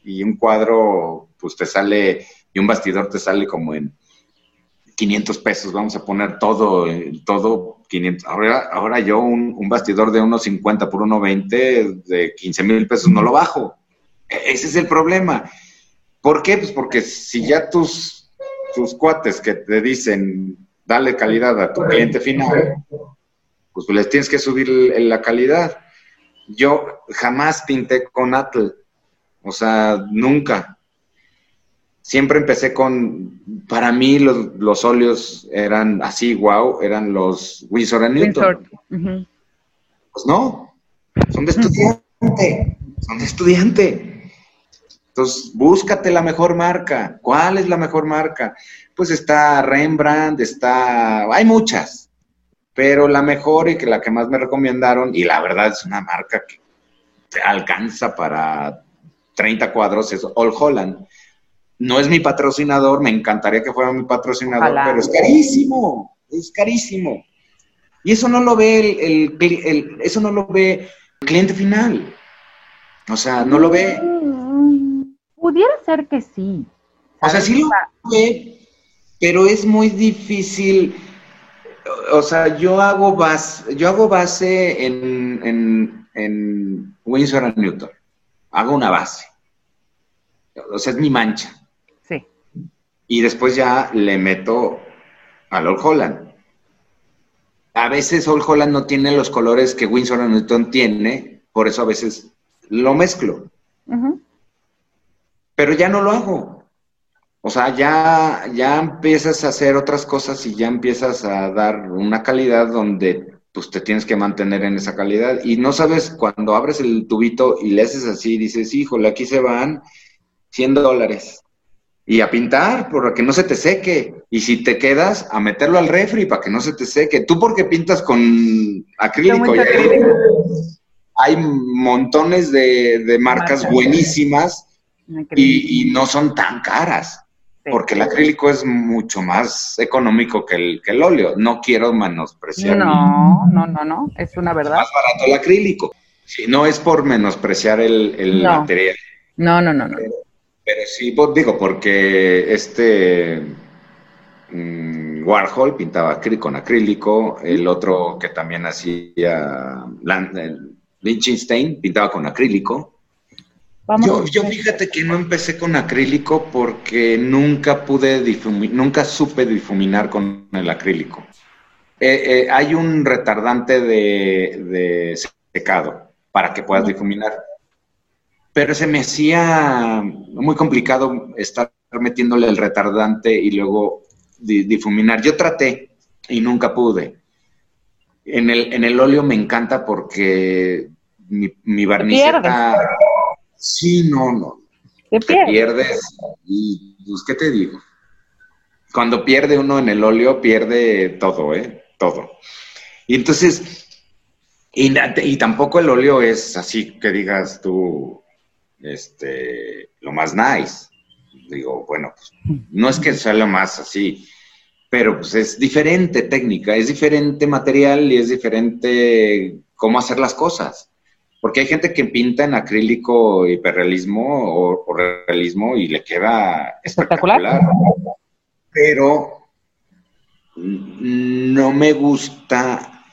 y un cuadro pues te sale y un bastidor te sale como en 500 pesos, vamos a poner todo, todo 500. Ahora, ahora yo un, bastidor de unos 50 por 1.20 de 15 mil pesos no lo bajo. Ese es el problema. ¿Por qué? Pues porque si ya tus, tus cuates que te dicen dale calidad a tu cliente final, pues les tienes que subir la calidad. Yo jamás pinté con Atl, o sea, nunca siempre empecé con, para mí los, los óleos eran así, wow, eran los Winsor Newton. Pues no, son de estudiante, son de estudiante. Entonces, búscate la mejor marca. ¿Cuál es la mejor marca? Pues está Rembrandt, está, hay muchas, pero la mejor y que la que más me recomendaron, y la verdad es una marca que te alcanza para 30 cuadros, es All Holland no es mi patrocinador, me encantaría que fuera mi patrocinador, pero es carísimo, es carísimo. Y eso no lo ve el, eso no lo ve el cliente final. O sea, no lo ve. Pudiera ser que sí. O sea, sí lo ve, pero es muy difícil. O sea, yo hago base, yo hago base en, en, en Winsor Newton. Hago una base. O sea, es mi mancha y después ya le meto al Old Holland. A veces Old Holland no tiene los colores que Winsor Newton tiene, por eso a veces lo mezclo. Pero ya no lo hago. O sea, ya, ya empiezas a hacer otras cosas y ya empiezas a dar una calidad donde pues te tienes que mantener en esa calidad. Y no sabes, cuando abres el tubito y le haces así, dices, híjole, aquí se van 100 dólares y a pintar para que no se te seque. Y si te quedas, a meterlo al refri para que no se te seque. ¿Tú por qué pintas con acrílico? Hay, montones de, marcas buenísimas y, no son tan caras. Porque el acrílico es mucho más económico que el, que el óleo. No quiero menospreciar. No, no, no, no. Es una verdad. más barato el acrílico. Si no es por menospreciar el, material. No, no, no, no. Pero sí, digo, porque este mm, Warhol pintaba con acrílico, el otro que también hacía, Lichtenstein pintaba con acrílico. Yo, yo, fíjate que no empecé con acrílico porque nunca pude nunca supe difuminar con el acrílico. Eh, eh, hay un retardante de, de, secado para que puedas difuminar pero se me hacía muy complicado estar metiéndole el retardante y luego difuminar. Yo traté y nunca pude. En el, en el óleo me encanta porque mi, mi barniceta... Sí, no, no. Te, pierdes. Y, pues, ¿qué te digo? Cuando pierde uno en el óleo, pierde todo, ¿eh? Todo. Y entonces, y, y tampoco el óleo es así que digas tú, este, lo más nice. Digo, bueno, pues, no es que sea lo más así, pero pues es diferente técnica, es diferente material y es diferente cómo hacer las cosas. Porque hay gente que pinta en acrílico hiperrealismo o, realismo y le queda espectacular. Pero no me gusta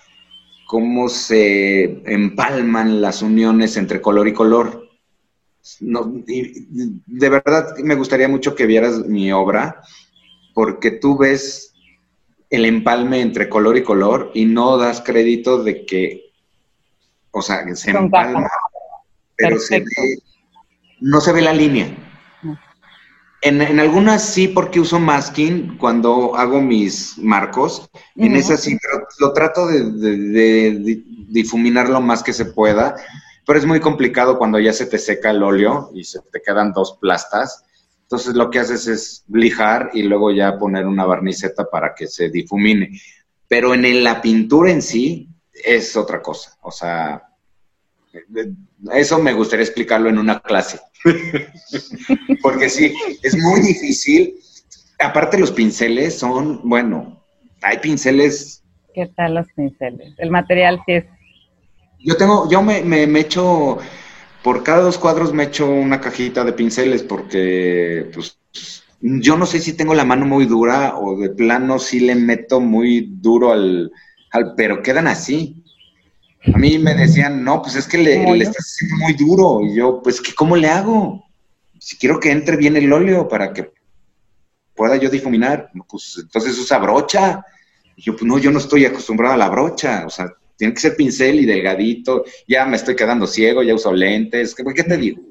cómo se empalman las uniones entre color y color no, de verdad me gustaría mucho que vieras mi obra, porque tú ves el empalme entre color y color y no das crédito de que, o sea, se empalma, pero no se ve la línea. En, algunas sí, porque uso masking cuando hago mis marcos. En esas sí, pero lo trato de, de, difuminar lo más que se pueda pero es muy complicado cuando ya se te seca el óleo y se te quedan dos plastas. Entonces lo que haces es lijar y luego ya poner una barniceta para que se difumine. Pero en la pintura en sí es otra cosa. O sea, eso me gustaría explicarlo en una clase. Porque sí, es muy difícil. Aparte los pinceles son, bueno, hay pinceles. ¿Qué tal los pinceles? El material sí es yo tengo, yo me, me, echo, por cada dos cuadros me echo una cajita de pinceles porque, pues, yo no sé si tengo la mano muy dura o de plano sí le meto muy duro al, al pero quedan así. A mí me decían, no, pues es que le, le estás haciendo muy duro. Y yo, pues, ¿qué, ¿cómo le hago? Si quiero que entre bien el óleo para que pueda yo difuminar, pues entonces usa brocha. Y yo, pues no, yo no estoy acostumbrado a la brocha. O sea, tiene que ser pincel y delgadito. Ya me estoy quedando ciego, ya uso lentes. ¿Qué, te digo?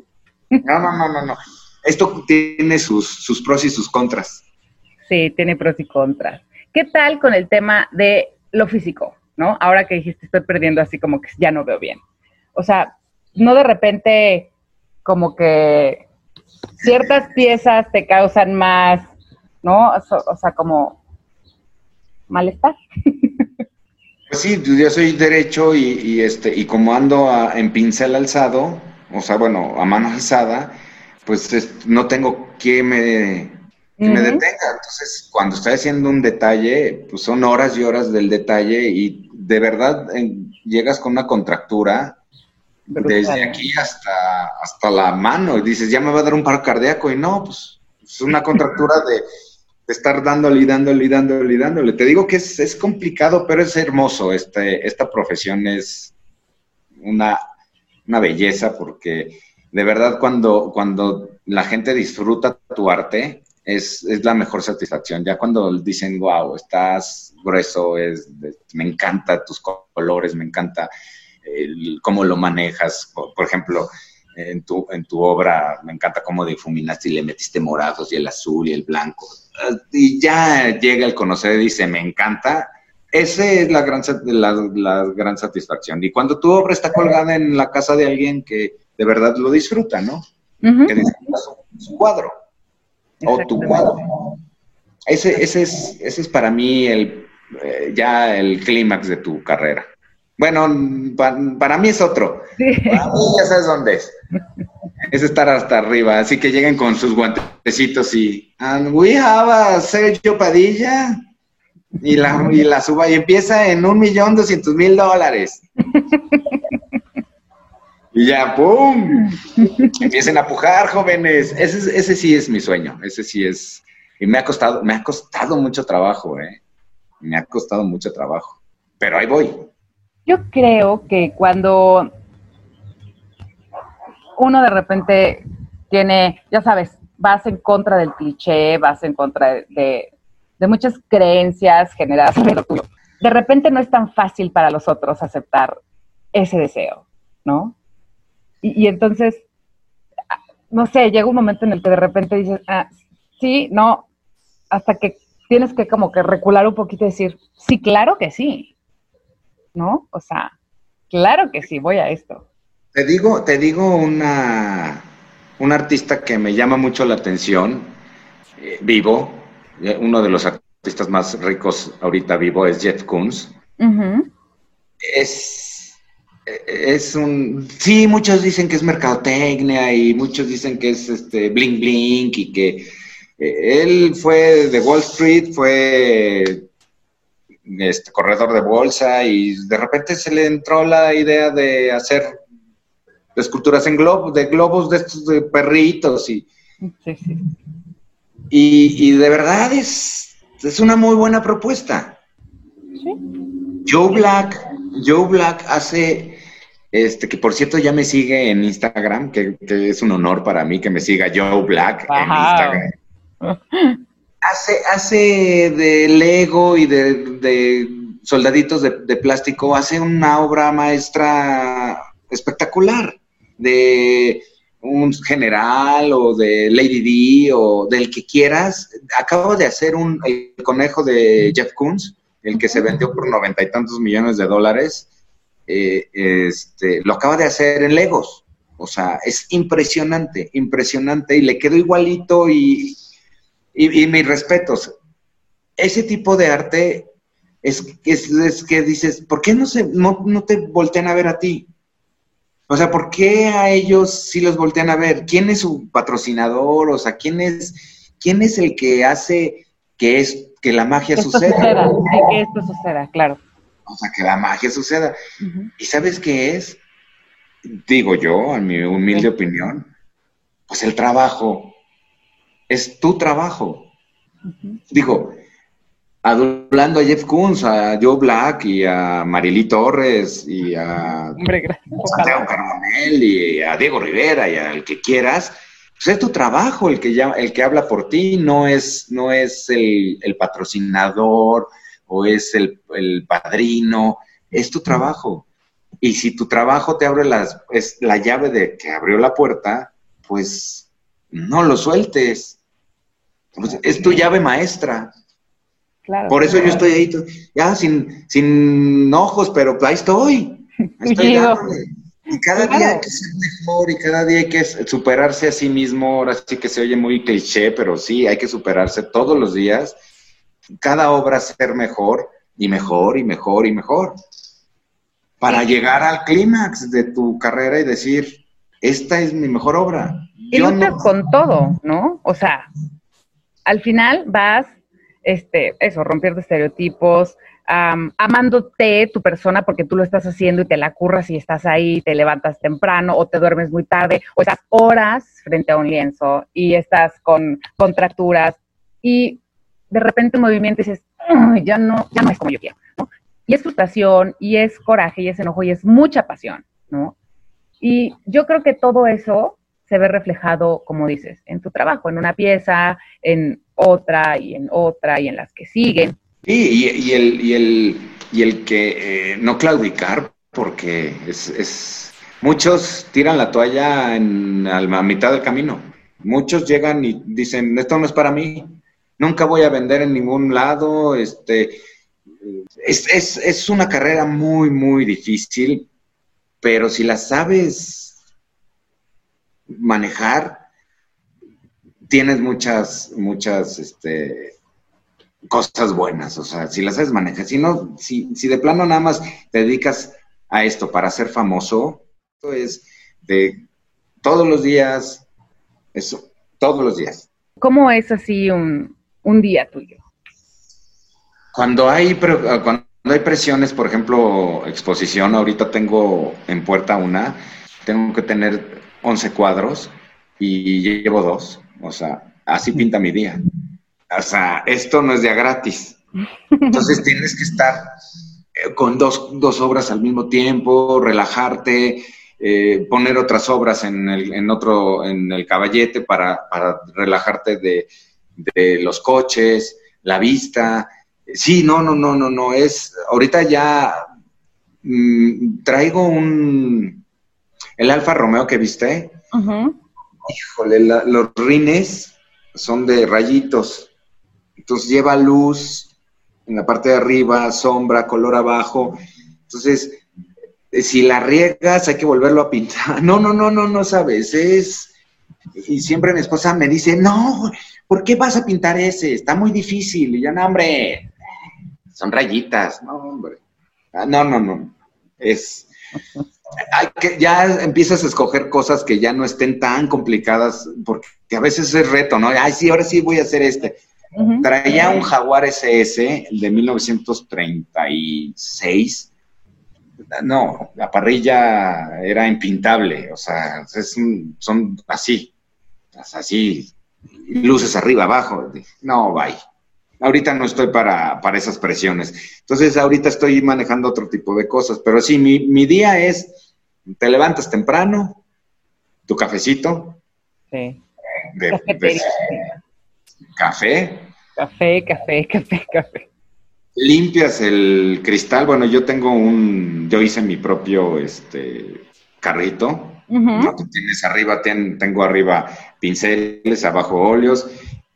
No, no, no, no, no. Esto tiene sus, sus pros y sus contras. Sí, tiene pros y contras. ¿Qué tal con el tema de lo físico? ¿No? Ahora que dijiste, estoy perdiendo así como que ya no veo bien. O sea, no de repente como que ciertas piezas te causan más, ¿no? O, sea, como malestar. Pues sí, yo soy derecho y, este y como ando en pincel alzado, o sea, bueno, a mano alzada, pues no tengo que me, me detenga. Entonces, cuando estoy haciendo un detalle, pues son horas y horas del detalle y de verdad llegas con una contractura desde aquí hasta, hasta la mano y dices, ya me va a dar un paro cardíaco y no, pues es una contractura de de estar dándole y dándole y dándole y dándole. Te digo que es, es complicado, pero es hermoso. Este, esta profesión es una, una belleza porque de verdad cuando, cuando la gente disfruta tu arte es, es, la mejor satisfacción. Ya cuando dicen, wow, estás grueso, es, me encanta tus colores, me encanta el, cómo lo manejas. por ejemplo, en tu, en tu obra, me encanta cómo difuminaste y le metiste morados y el azul y el blanco. Y ya llega el conocer y dice, me encanta. Esa es la gran, la, gran satisfacción. Y cuando tu obra está colgada en la casa de alguien que de verdad lo disfruta, ¿no? Que disfruta su, cuadro. O tu cuadro. Ese, ese, es, ese es para mí el, eh, ya el clímax de tu carrera. Bueno, para mí es otro. Para mí ya sabes dónde es. Es estar hasta arriba. Así que lleguen con sus guantecitos y. And we have a Sergio Padilla. Y la, y la suba y empieza en un millón doscientos mil dólares. Y ya, ¡pum! Empiecen a pujar, jóvenes. Ese, ese sí es mi sueño. Ese sí es. Y me ha costado, me ha costado mucho trabajo, ¿eh? Me ha costado mucho trabajo. Pero ahí voy. Yo creo que cuando uno de repente tiene, ya sabes, vas en contra del cliché, vas en contra de, muchas creencias generadas. De repente no es tan fácil para los otros aceptar ese deseo, ¿no? Y, entonces, no sé, llega un momento en el que de repente dices, ah, sí, no, hasta que tienes que como que recular un poquito y decir, sí, claro que sí, ¿no? O sea, claro que sí, voy a esto. Te digo, te digo una, un artista que me llama mucho la atención, eh, vivo, eh, uno de los artistas más ricos ahorita vivo es Jeff Koons. Es, es un, sí, muchos dicen que es mercadotecnia y muchos dicen que es este bling bling y que eh, él fue de Wall Street, fue este corredor de bolsa y de repente se le entró la idea de hacer esculturas en globos, de globos de estos de perritos y, y, de verdad es, es una muy buena propuesta. Joe Black, Joe Black hace, este, que por cierto ya me sigue en Instagram, que, es un honor para mí que me siga Joe Black en Instagram. hace, hace de Lego y de, de soldaditos de, de, plástico, hace una obra maestra espectacular de un general o de Lady D o del que quieras. Acabo de hacer un el conejo de Jeff Koons, el que se vendió por noventa y tantos millones de dólares. Eh, este, lo acaba de hacer en Legos. O sea, es impresionante, impresionante y le quedó igualito y, y, mis respetos. Ese tipo de arte es, es, que dices, ¿por qué no, se, no, no te voltean a ver a ti? O sea, ¿por qué a ellos sí los voltean a ver? ¿Quién es su patrocinador? O sea, ¿quién es, quién es el que hace que, es, que la magia suceda? que esto suceda, claro. O sea, que la magia suceda. ¿Y sabes qué es? Digo yo, en mi humilde opinión, pues el trabajo. Es tu trabajo. Digo, adulando a Jeff Koons, a Joe Black y a Marily Torres y a Santiago Carbonell y a Diego Rivera y al que quieras, pues es tu trabajo el que, el que habla por ti, no es, no es el, patrocinador o es el, padrino, es tu trabajo. Y si tu trabajo te abre las, es la llave de que abrió la puerta, pues no lo sueltes. Pues es tu llave maestra. Por eso yo estoy ahí, ya sin, sin ojos, pero ahí estoy. estoy y cada día hay que ser mejor y cada día hay que superarse a sí mismo. Ahora sí que se oye muy cliché, pero sí, hay que superarse todos los días. Cada obra ser mejor y mejor y mejor y mejor. Para llegar al clímax de tu carrera y decir, esta es mi mejor obra. Y luchas con todo, ¿no? O sea, al final vas este, eso, romper de estereotipos, amándote tu persona porque tú lo estás haciendo y te la curras y estás ahí, te levantas temprano o te duermes muy tarde o estás horas frente a un lienzo y estás con contracturas y de repente un movimiento dices, ya no, ya no es como yo quiero, Y es frustración y es coraje y es enojo y es mucha pasión, ¿no? Y yo creo que todo eso se ve reflejado, como dices, en tu trabajo, en una pieza, en otra y en otra y en las que siguen. Sí, y, el, y, el, y el que eh, no claudicar, porque es, muchos tiran la toalla en, a mitad del camino. Muchos llegan y dicen, esto no es para mí, nunca voy a vender en ningún lado, este, es, es, es una carrera muy, muy difícil, pero si la sabes manejar, tienes muchas, muchas, este, cosas buenas, o sea, si las sabes manejar, si no, si, si de plano nada más te dedicas a esto para ser famoso, esto es de todos los días, eso, todos los días. ¿Cómo es así un, un día tuyo? Cuando hay, cuando hay presiones, por ejemplo, exposición, ahorita tengo en puerta una, tengo que tener 11 cuadros y llevo dos, o sea, así pinta mi día. O sea, esto no es día gratis. Entonces tienes que estar eh, con dos, dos obras al mismo tiempo, relajarte, eh, poner otras obras en el, en otro, en el caballete para, para relajarte de, de, los coches, la vista. Sí, no, no, no, no, no, es, ahorita ya mmm, traigo un, el Alfa Romeo que viste. Híjole, la, los rines son de rayitos. Entonces lleva luz en la parte de arriba, sombra, color abajo. Entonces, eh, si la riegas, hay que volverlo a pintar. No, no, no, no, no sabes. Es. Y siempre mi esposa me dice, no, ¿por qué vas a pintar ese? Está muy difícil. Y yo, no, hombre, son rayitas. No, hombre. Ah, no, no, no. Es. Hay que, ya empiezas a escoger cosas que ya no estén tan complicadas, porque a veces es reto, ¿no? Ay, sí, ahora sí voy a hacer este. Traía un Jaguar SS de 1936. No, la parrilla era impintable, o sea, son así, así, luces arriba, abajo. No, bye. Ahorita no estoy para, para esas presiones. Entonces, ahorita estoy manejando otro tipo de cosas, pero sí, mi, mi día es, te levantas temprano, tu cafecito. Sí. De, café. Café, café, café, café. Limpias el cristal. Bueno, yo tengo un, yo hice mi propio este carrito. Tienes arriba, tengo arriba pinceles, abajo óleos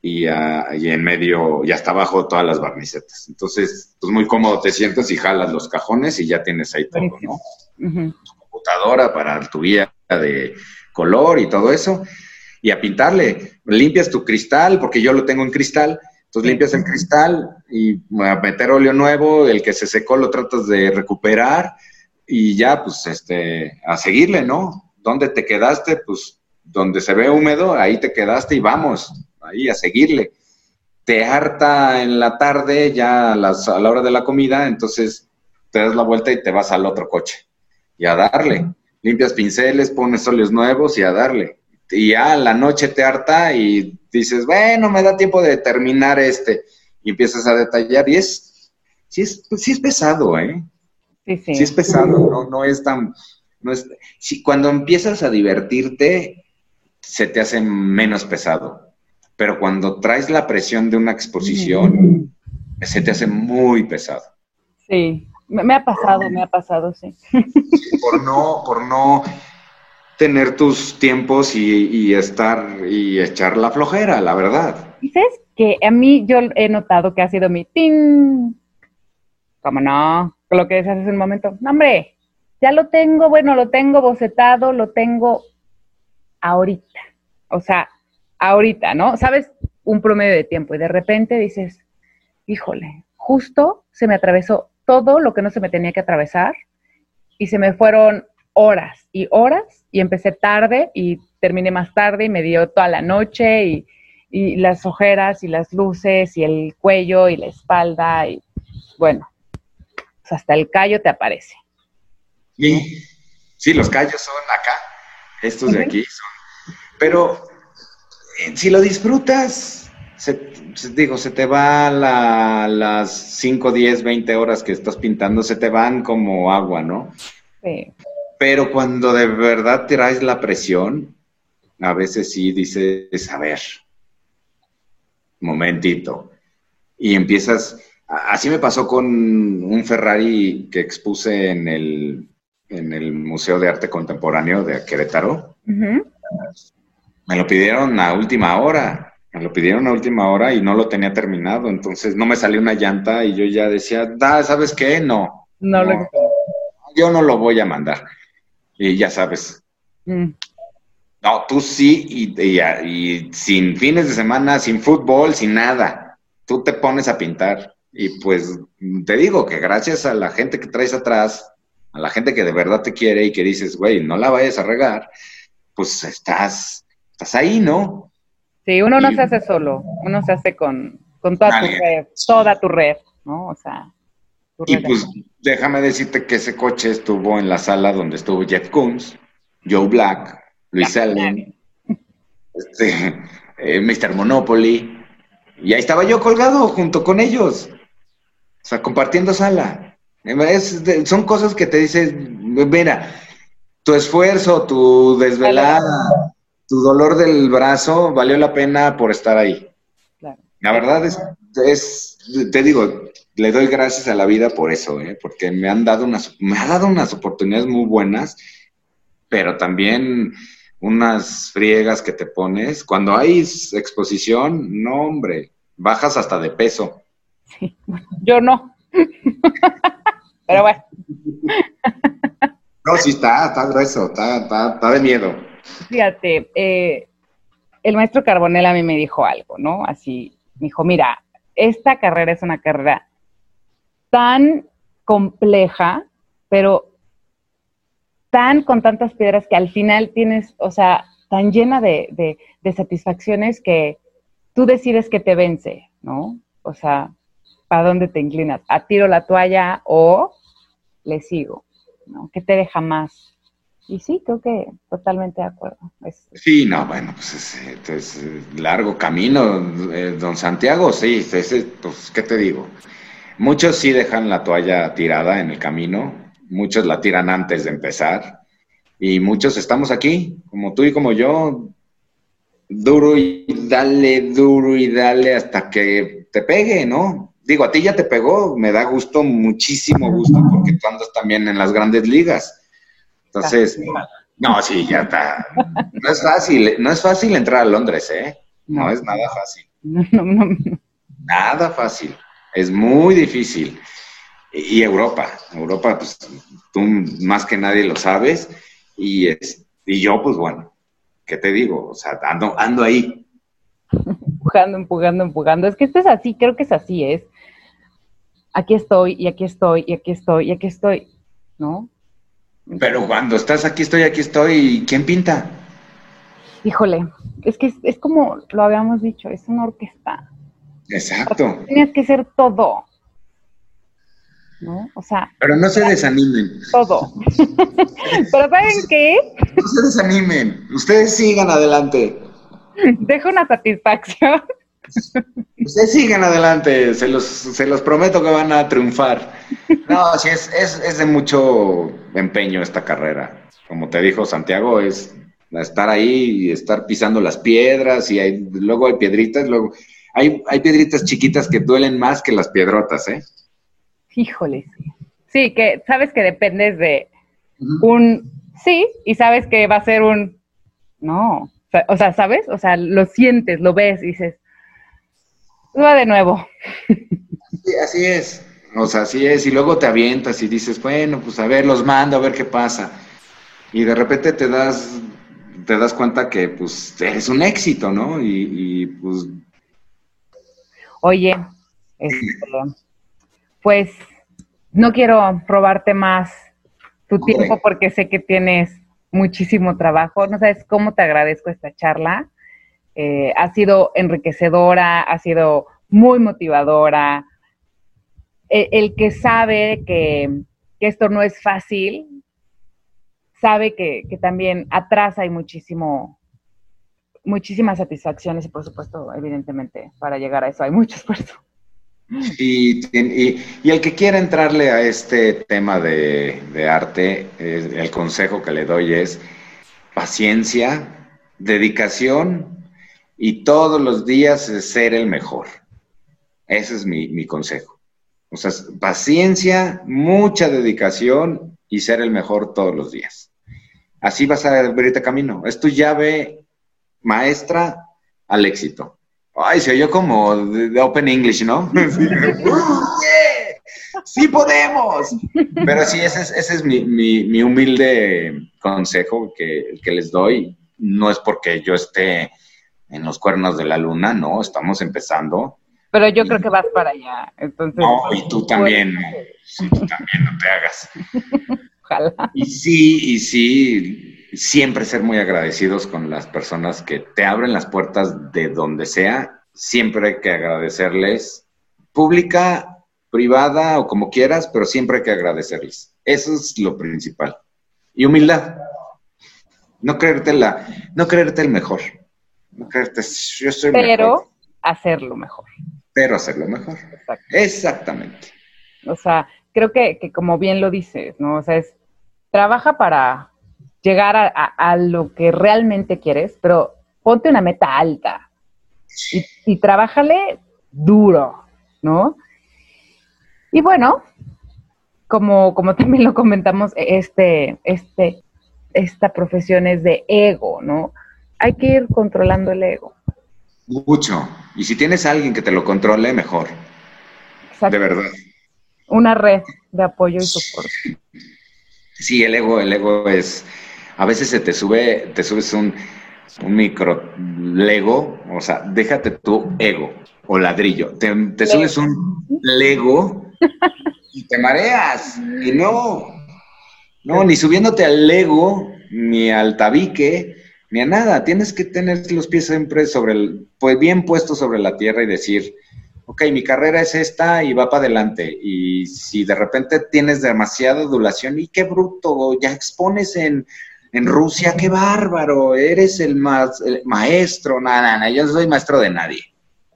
y, uh, y, en medio, y hasta abajo todas las barnicetas. Entonces, pues muy cómodo te sientas y jalas los cajones y ya tienes ahí todo, ¿no? Tu computadora para tu guía de color y todo eso y a pintarle. Limpias tu cristal, porque yo lo tengo en cristal, entonces limpias el cristal y a meter óleo nuevo, el que se secó lo tratas de recuperar y ya, pues, este, a seguirle, ¿no? ¿Dónde te quedaste? Pues, donde se ve húmedo, ahí te quedaste y vamos, ahí a seguirle. Te harta en la tarde, ya a, las, a la hora de la comida, entonces te das la vuelta y te vas al otro coche y a darle. Limpias pinceles, pones óleos nuevos y a darle y ya la noche te harta y dices, bueno, me da tiempo de terminar este, y empiezas a detallar, y es, sí es, sí es pesado, ¿eh? Sí, sí. Sí es pesado, no, no es tan, no es, si cuando empiezas a divertirte, se te hace menos pesado, pero cuando traes la presión de una exposición, se te hace muy pesado. Sí, me ha pasado, me ha pasado, sí. Por no, por no tener tus tiempos y, estar y echar la flojera, la verdad. Dices que a mí yo he notado que ha sido mi tin. ¿Cómo no? Lo que decías hace un momento. No, hombre, ya lo tengo, bueno, lo tengo bocetado, lo tengo ahorita. O sea, ahorita, ¿no? Sabes, un promedio de tiempo y de repente dices, híjole, justo se me atravesó todo lo que no se me tenía que atravesar y se me fueron horas y horas y empecé tarde y terminé más tarde y me dio toda la noche y, las ojeras y las luces y el cuello y la espalda y bueno, pues hasta el callo te aparece. Sí, sí, los callos son acá, estos de aquí son. Pero eh, si lo disfrutas, se, digo, se te va las 5, 10, 20 horas que estás pintando, se te van como agua, ¿no? Sí. Pero cuando de verdad traes la presión, a veces sí dices, a ver, momentito. Y empiezas, así me pasó con un Ferrari que expuse en el, en el Museo de Arte Contemporáneo de Querétaro. Me lo pidieron a última hora, me lo pidieron a última hora y no lo tenía terminado, entonces no me salió una llanta y yo ya decía, da, ¿sabes qué? No. No, no. Yo no lo voy a mandar. Y ya sabes. Mm. No, tú sí, y, y, sin fines de semana, sin fútbol, sin nada. Tú te pones a pintar. Y pues te digo que gracias a la gente que traes atrás, a la gente que de verdad te quiere y que dices, güey, no la vayas a regar, pues estás, estás ahí, ¿no? Sí, uno no se hace solo, uno se hace con, toda tu red, toda tu red, ¿no? O sea. Y pues déjame decirte que ese coche estuvo en la sala donde estuvo Jeff Koons, Joe Black, Luis Allen, este, eh, Mr. Monopoly, y ahí estaba yo colgado junto con ellos, o sea, compartiendo sala. Son cosas que te dicen, mira, tu esfuerzo, tu desvelada, tu dolor del brazo valió la pena por estar ahí. La verdad es, es, te digo, le doy gracias a la vida por eso, ¿eh? porque me han dado unas, me ha dado unas oportunidades muy buenas, pero también unas friegas que te pones. Cuando hay exposición, no, hombre, bajas hasta de peso. Sí, yo no. Pero bueno. no, sí está, está grueso, está, está, está de miedo. Fíjate, eh, el maestro Carbonell a mí me dijo algo, ¿no? Así, me dijo, mira, esta carrera es una carrera tan compleja, pero tan con tantas piedras que al final tienes, o sea, tan llena de, satisfacciones que tú decides que te vence, ¿no? O sea, ¿para dónde te inclinas? ¿A tiro la toalla o le sigo? ¿no? ¿Qué te deja más? Y sí, creo que totalmente de acuerdo. Sí, no, bueno, pues es, largo camino, eh, don Santiago, sí, ese, pues, ¿qué te digo? Muchos sí dejan la toalla tirada en el camino, muchos la tiran antes de empezar y muchos estamos aquí, como tú y como yo, duro y dale, duro y dale hasta que te pegue, ¿no? Digo, a ti ya te pegó, me da gusto, muchísimo gusto, porque tú andas también en las grandes ligas entonces, no, sí, ya está. No es fácil, no es fácil entrar a Londres, ¿eh? No, es nada fácil. Nada fácil. Es muy difícil. Y Europa, Europa, pues tú más que nadie lo sabes. Y, es, y yo, pues bueno, ¿qué te digo? O sea, ando, ando ahí. Empujando, empujando, empujando. Es que esto es así, creo que es así, es. Aquí estoy, y aquí estoy, y aquí estoy, y aquí estoy, ¿no? Pero cuando estás aquí estoy, aquí estoy, ¿quién pinta? Híjole, es que es, como lo habíamos dicho, es una orquesta. Exacto. Tienes que ser todo. ¿No? O sea. Pero no se desanimen. Todo. Pero ¿saben qué? No se desanimen. Ustedes sigan adelante. Dejo una satisfacción. Ustedes sigan adelante, se los, se los prometo que van a triunfar. No, sí, es, es, es de mucho empeño esta carrera. Como te dijo Santiago, es estar ahí y estar pisando las piedras y hay, luego hay piedritas, luego hay, hay piedritas chiquitas que duelen más que las piedrotas, ¿eh? Híjole, sí, que sabes que dependes de un sí y sabes que va a ser un no, o sea, ¿sabes? O sea, lo sientes, lo ves y dices, va de nuevo. así es. O sea, así es. Y luego te avientas y dices, bueno, pues a ver, los mando, a ver qué pasa. Y de repente te das, te das cuenta que pues es un éxito, ¿no? Y, pues... Oye, este, pues no quiero robarte más tu tiempo porque sé que tienes muchísimo trabajo. No sabes cómo te agradezco esta charla. Eh, ha sido enriquecedora, ha sido muy motivadora. E, el, que sabe que, esto no es fácil, sabe que, también atrás hay muchísimo, muchísimas satisfacciones y por supuesto, evidentemente, para llegar a eso hay mucho esfuerzo. Y, y, el que quiera entrarle a este tema de, de arte, el consejo que le doy es paciencia, dedicación y todos los días ser el mejor. Ese es mi, consejo. O sea, paciencia, mucha dedicación y ser el mejor todos los días. Así vas a abrirte camino. Es tu llave maestra al éxito. Ay, se oyó como de, Open English, ¿no? ¡Sí podemos! Pero sí, ese es, ese es mi, humilde consejo que, que les doy no es porque yo esté en los cuernos de la luna, no, estamos empezando. Pero yo creo que vas para allá, entonces. No, y tú también, sí, tú también, no te hagas. Ojalá. Y sí, y sí, siempre ser muy agradecidos con las personas que te abren las puertas de donde sea, siempre hay que agradecerles, pública, privada o como quieras, pero siempre hay que agradecerles. Eso es lo principal. Y humildad. No creerte la, no creerte el mejor. Yo soy Pero hacerlo mejor. Pero hacerlo mejor. Exactamente. O sea, creo que, que, como bien lo dices, ¿no? O sea, es, trabaja para llegar a, a, lo que realmente quieres, pero ponte una meta alta y, y trabájale duro, ¿no? Y bueno, como, como también lo comentamos, este, este, esta profesión es de ego, ¿no? Hay que ir controlando el ego. Mucho. Y si tienes a alguien que te lo controle, mejor. De verdad. Una red de apoyo y soporte. Sí, el ego, el ego es. A veces se te sube, te subes un, un micro Lego, o sea, déjate tu ego o ladrillo. Te, te subes un Lego y te mareas. Y no, no, ni subiéndote al Lego, ni al tabique, ni a nada. Tienes que tener los pies siempre sobre el, pues bien puestos sobre la tierra y decir, ok, mi carrera es esta y va para adelante. Y si de repente tienes demasiada adulación, y qué bruto, ya expones en, en Rusia, qué bárbaro, eres el, más, maestro, nada, nada, yo no soy maestro de nadie.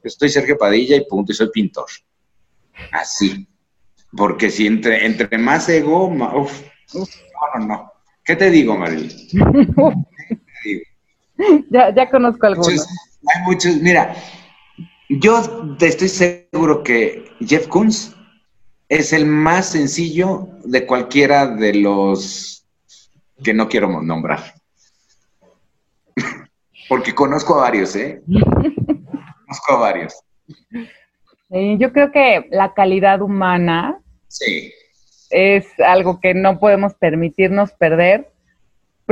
Estoy Sergio Padilla y punto, y soy pintor. Así. Porque si entre, entre más ego, uf, no, no, no. ¿Qué te digo, Maril? ya, ya conozco algunos. hay muchos, mira, yo estoy seguro que Jeff Koons es el más sencillo de cualquiera de los que no quiero nombrar. Porque conozco a varios, ¿eh? conozco a varios. yo creo que la calidad humana sí. es algo que no podemos permitirnos perder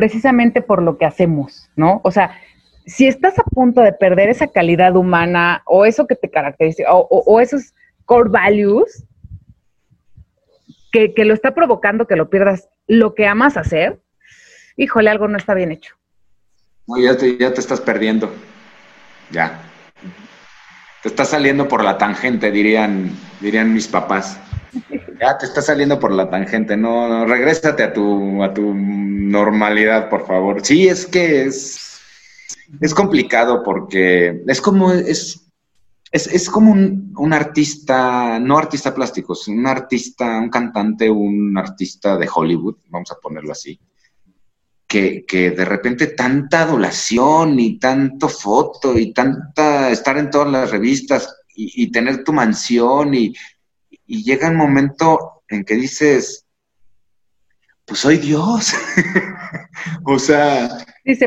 precisamente por lo que hacemos, ¿no? O sea, si estás a punto de perder esa calidad humana o eso que te caracteriza o, esos core values que, lo está provocando que lo pierdas, lo que amas hacer, híjole, algo no está bien hecho. No, ya te, ya te estás perdiendo. Ya. Te estás saliendo por la tangente, dirían, dirían mis papás. Ya te está saliendo por la tangente, no, no, regrésate a tu, a tu normalidad, por favor. Sí, es que es, es complicado porque es como, es, es, como un, un, artista, no artista plástico, es un artista, un cantante, un artista de Hollywood, vamos a ponerlo así, que, que, de repente tanta adulación y tanto foto y tanta estar en todas las revistas y tener tu mansión y, y llega un momento en que dices, pues soy Dios. o sea,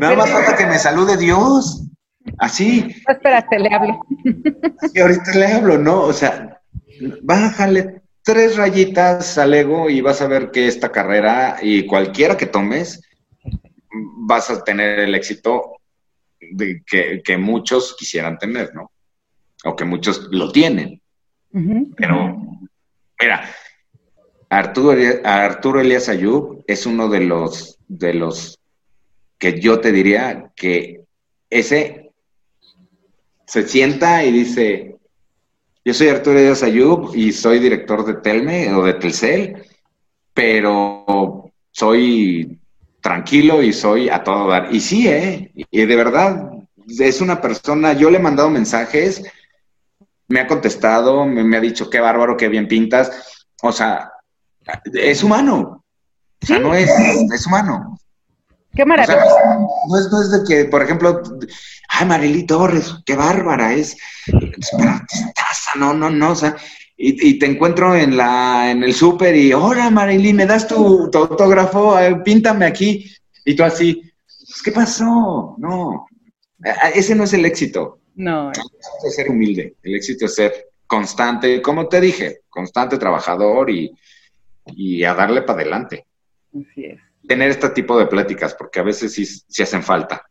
nada más falta que me salude Dios. Así. espérate, le hablo. y ahorita le hablo, ¿no? O sea, bájale tres rayitas al ego y vas a ver que esta carrera y cualquiera que tomes, vas a tener el éxito de que, que muchos quisieran tener, ¿no? O que muchos lo tienen. Pero Mira, Arturo, Arturo Elías Ayub es uno de los, de los que yo te diría que ese se sienta y dice, yo soy Arturo Elías Ayub y soy director de Telme o de Telcel, pero soy tranquilo y soy a todo dar. Y sí, ¿eh? Y de verdad, es una persona, yo le he mandado mensajes me ha contestado, me, ha dicho qué bárbaro, qué bien pintas. O sea, es humano. O sea, no es, es humano. Qué maravilla. no, es, no, es, de que, por ejemplo, ay, Marily Torres, qué bárbara es. no, no, no, o sea, y, te encuentro en la en el súper y, hola Marily, ¿me das tu, autógrafo? píntame aquí. Y tú así, pues, ¿qué pasó? No, ese no es el éxito. No. El éxito es ser humilde, el éxito es ser constante, como te dije, constante, trabajador y, a darle para adelante. Así es. Tener este tipo de pláticas, porque a veces sí, hacen falta.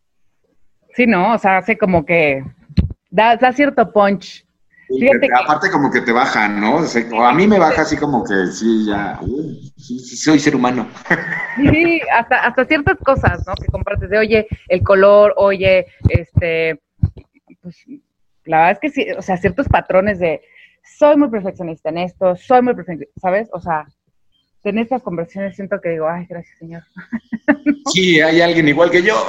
Sí, ¿no? O sea, hace como que da, cierto punch. aparte como que te baja, ¿no? O, a mí me baja así como que sí, ya, sí, soy ser humano. Sí, hasta, hasta ciertas cosas, ¿no? Que compartes de, oye, el color, oye, este, pues, la verdad es que sí, o sea, ciertos patrones de, soy muy perfeccionista en esto, soy muy perfeccionista, ¿sabes? O sea, en estas conversaciones siento que digo, ay, gracias, Señor. Sí, hay alguien igual que yo.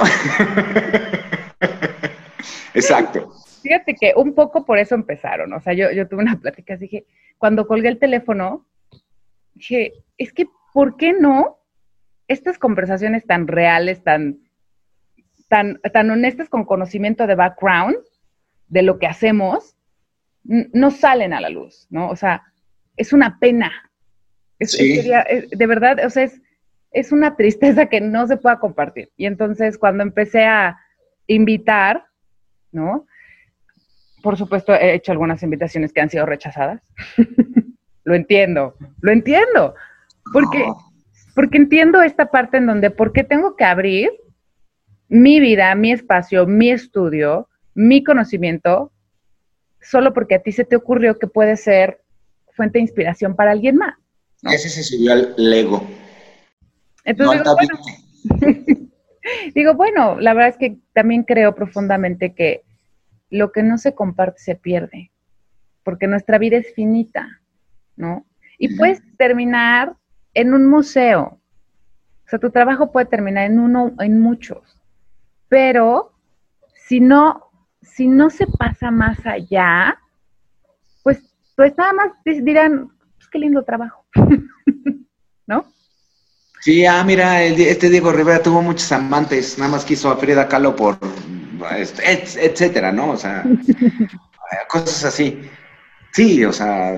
Exacto. Fíjate que un poco por eso empezaron. O sea, yo, yo tuve una plática, dije, cuando colgué el teléfono, dije, es que, ¿por qué no estas conversaciones tan reales, tan, tan, tan honestas con conocimiento de background de lo que hacemos, no salen a la luz, ¿no? O sea, es una pena. de verdad, o sea, es, es una tristeza que no se pueda compartir. Y entonces cuando empecé a invitar, ¿no? Por supuesto, he hecho algunas invitaciones que han sido rechazadas. lo entiendo, lo entiendo. Porque, porque entiendo esta parte en donde, ¿por qué tengo que abrir mi vida, mi espacio, mi estudio, mi conocimiento, solo porque a ti se te ocurrió que puede ser fuente de inspiración para alguien más? Ese se subió al Lego. Entonces, digo, bueno, la verdad es que también creo profundamente que lo que no se comparte se pierde, porque nuestra vida es finita, ¿no? Y puedes terminar en un museo. O sea, tu trabajo puede terminar en uno, en muchos. Pero si no, si no se pasa más allá, pues, pues nada más dirán, pues qué lindo trabajo. ¿No? Sí, ah, mira, este Diego Rivera tuvo muchos amantes, nada más quiso a Frida Kahlo por, este, etcétera, ¿no? O sea, cosas así. Sí, o sea,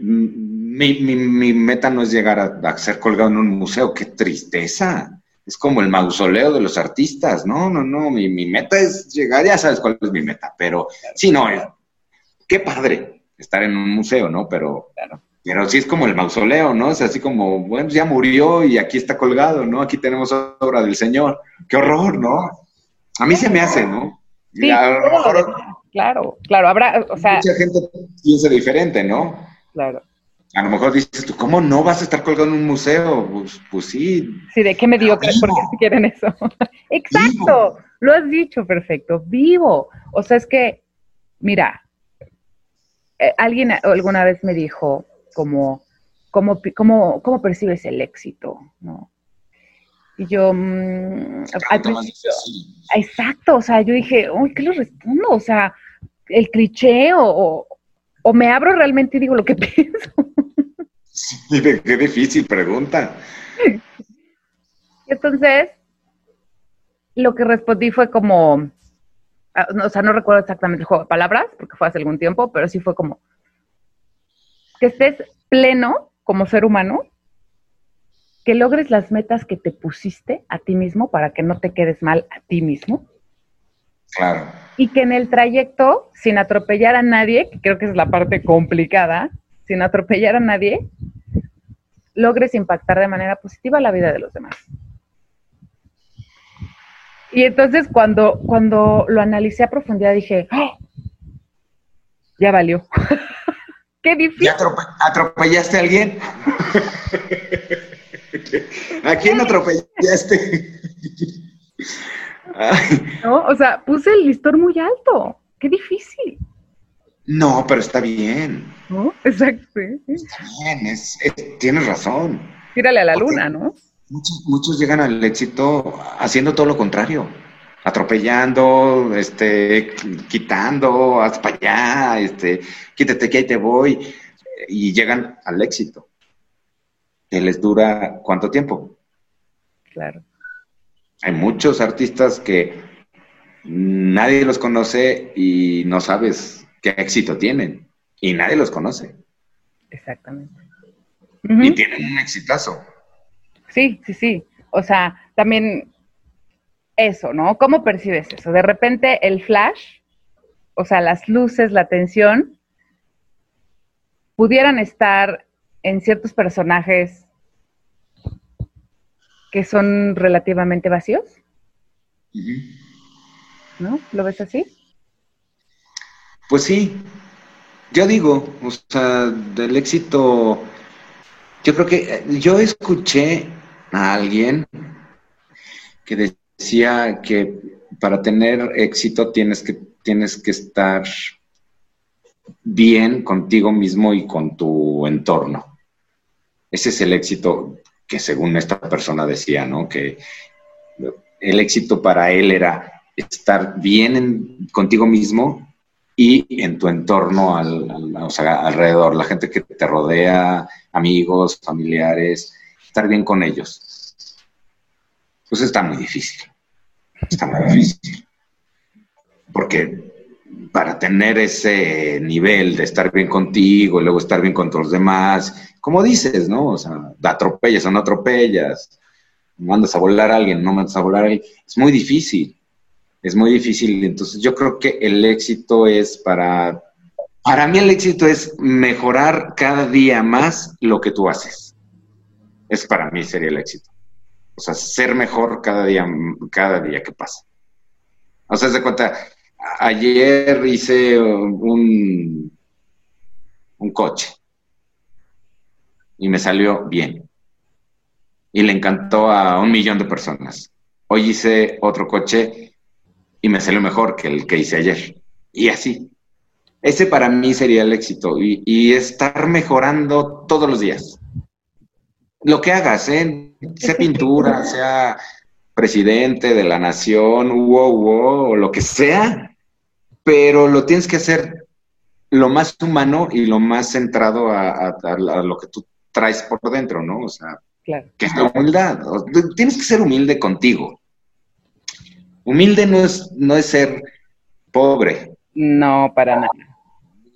mi, mi, meta no es llegar a, ser colgado en un museo, qué tristeza. Es como el mausoleo de los artistas, no, no, no, mi, mi meta es llegar, ya sabes cuál es mi meta, pero sí, no, qué padre estar en un museo, ¿no? Pero claro. Pero sí es como el mausoleo, ¿no? Es así como, bueno, ya murió y aquí está colgado, ¿no? Aquí tenemos obra del Señor. Qué horror, ¿no? A mí se me hace, ¿no? Sí, claro, claro, habrá, o sea... Mucha gente piensa diferente, ¿no? Claro. A lo mejor dices tú, ¿cómo no vas a estar colgado en un museo? Pues, pues sí. Sí, ¿de qué me digo? ¿Por qué quieren eso? Exacto, lo has dicho perfecto, vivo. O sea, es que, mira, eh, alguien alguna vez me dijo, como, cómo, cómo, cómo percibes el éxito, ¿no? Y yo, mm, al principio, exacto, o sea, yo dije, uy, ¿qué le respondo? O sea, el cliché o, o, me abro realmente y digo lo que pienso. Sí, qué difícil pregunta. Entonces, lo que respondí fue como, ah, o sea, no recuerdo exactamente el juego de palabras, porque fue hace algún tiempo, pero sí fue como, que estés pleno como ser humano, que logres las metas que te pusiste a ti mismo para que no te quedes mal a ti mismo. Claro. Y que en el trayecto, sin atropellar a nadie, que creo que es la parte complicada, sin atropellar a nadie, logres impactar de manera positiva la vida de los demás. Y entonces cuando, cuando lo analicé a profundidad dije, ¡Oh! ya valió. Qué difícil. ¿Ya atropellaste a alguien? ¿A quién atropellaste? no, o sea, puse el listón muy alto. Qué difícil. No, pero está bien. ¿No? Exacto. Está bien, tienes razón. Tírale a la luna, ¿no? Muchos, muchos llegan al éxito haciendo todo lo contrario atropellando, este, quitando, haz para allá, este, quítate que ahí te voy, y llegan al éxito. Que les dura cuánto tiempo. Claro. Hay muchos artistas que nadie los conoce y no sabes qué éxito tienen. Y nadie los conoce. Exactamente. Y tienen un exitazo. Sí, sí, sí. O sea, también eso, ¿no? ¿Cómo percibes eso? De repente el flash, o sea, las luces, la tensión, pudieran estar en ciertos personajes que son relativamente vacíos. ¿no? ¿Lo ves así? Pues sí, yo digo, o sea, del éxito, yo creo que eh, yo escuché a alguien que decía que para tener éxito tienes que, tienes que estar bien contigo mismo y con tu entorno. Ese es el éxito que según esta persona decía, ¿no? Que el éxito para él era estar bien contigo mismo y en tu entorno al, o sea, alrededor, la gente que te rodea, amigos, familiares, estar bien con ellos. Pues está muy difícil. Está muy difícil. Porque para tener ese nivel de estar bien contigo y luego estar bien con los demás, como dices, ¿no? O sea, atropellas o no atropellas, mandas a volar a alguien, no mandas a volar a alguien, es muy difícil es muy difícil. Entonces yo creo que el éxito es para, para mí el éxito es mejorar cada día más lo que tú haces. Es para mí sería el éxito. O sea, ser mejor cada día, cada día que pasa. O sea, se cuenta, ayer hice un, un coche y me salió bien. Y le encantó a un millón de personas. Hoy hice otro coche y me salió mejor que el que hice ayer. Y así. Ese para mí sería el éxito y, estar mejorando todos los días. Lo que hagas, ¿eh? sea pintura, sea presidente de la nación, wow, wow, o lo que sea, pero lo tienes que hacer lo más humano y lo más centrado a, lo que tú traes por dentro, ¿no? O sea, que es la humildad. Tienes que ser humilde contigo. Humilde no es, no es ser pobre. No, para nada.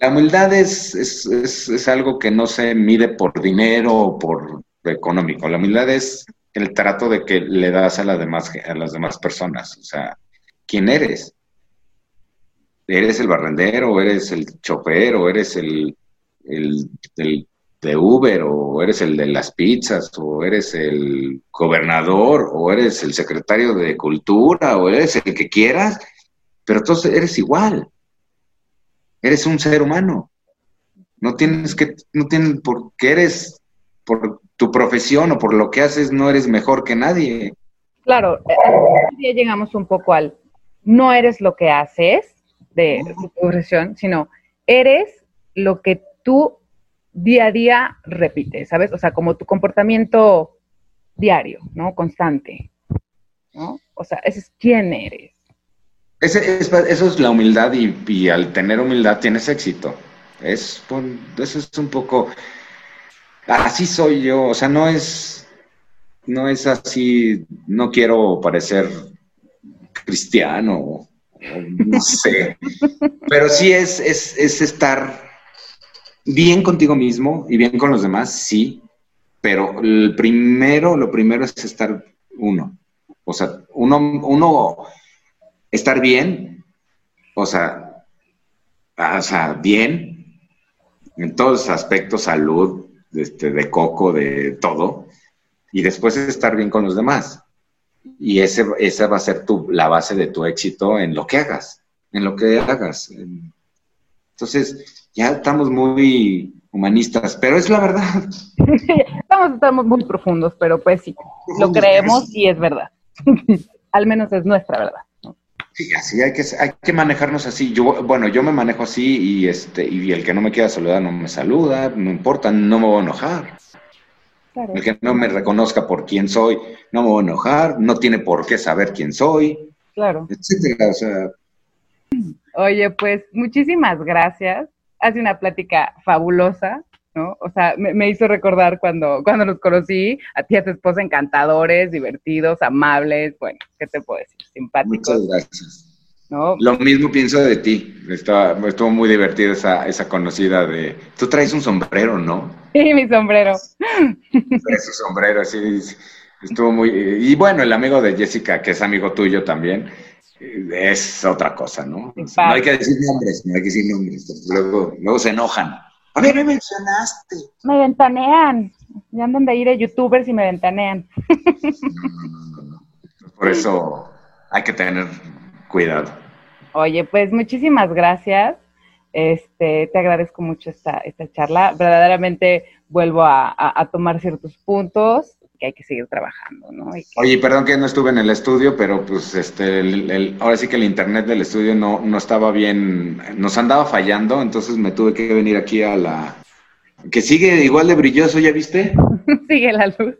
La humildad es, es, algo que no se mide por dinero o por económico. La humildad es el trato de que le das a, las demás, a las demás personas. O sea, ¿quién eres? ¿Eres el barrendero, eres el chofer, o eres el, el, el de Uber, o eres el de las pizzas, o eres el gobernador, o eres el secretario de cultura, o eres el que quieras, pero entonces eres igual. Eres un ser humano. No tienes que, no tienes, porque eres, por tu profesión o por lo que haces, no eres mejor que nadie. Claro, ya eh, llegamos un poco al, no eres lo que haces de tu profesión, sino eres lo que tú día a día repite, ¿sabes? O sea, como tu comportamiento diario, ¿no? Constante, ¿no? O sea, ese es quién eres. Ese, eso es la humildad y, al tener humildad tienes éxito. Es, eso es un poco, así soy yo, o sea, no es, no es así, no quiero parecer cristiano, no sé, pero sí es, es, es estar bien contigo mismo y bien con los demás, sí, pero el primero, lo primero es estar uno. O sea, uno, uno estar bien, o sea, o sea, bien, en todos los aspectos, salud, este, de coco, de todo, y después estar bien con los demás. Y ese, esa va a ser tu, la base de tu éxito en lo que hagas, en lo que hagas. Entonces, ya estamos muy humanistas, pero es la verdad. estamos, estamos muy profundos, pero pues sí, lo creemos y es verdad. Al menos es nuestra verdad. Sí, así hay que, hay que manejarnos así. Yo, bueno, yo me manejo así y este, y el que no me quiera saludar no me saluda, no importa, no me voy a enojar. El que no me reconozca por quién soy, no me voy a enojar, no tiene por qué saber quién soy. Claro. Etcétera. O sea. Oye, pues muchísimas gracias hace una plática fabulosa, ¿no? O sea, me, hizo recordar cuando, cuando los conocí, a ti y a tu esposa encantadores, divertidos, amables, bueno, ¿qué te puedo decir? Simpáticos. Muchas gracias. ¿no? Lo mismo pienso de ti. Estaba, estuvo muy divertida esa, esa conocida de... Tú traes un sombrero, ¿no? Sí, mi sombrero. Traes un sombrero, sí. Estuvo muy... Y bueno, el amigo de Jessica, que es amigo tuyo también, es otra cosa, ¿no? no hay que decir nombres, no hay que decir nombres, luego, luego se enojan. A mí me mencionaste. Me ventanean. Ya andan de ir a youtubers y me ventanean. Por eso hay que tener cuidado. Oye, pues muchísimas gracias. Este, te agradezco mucho esta, esta charla. Verdaderamente vuelvo a, tomar ciertos puntos que hay que seguir trabajando, ¿no? Oye, perdón que no estuve en el estudio, pero pues este, el, ahora sí que el internet del estudio no, no estaba bien, nos andaba fallando, entonces me tuve que venir aquí a la... Que sigue igual de brilloso, ¿ya viste? sigue la luz.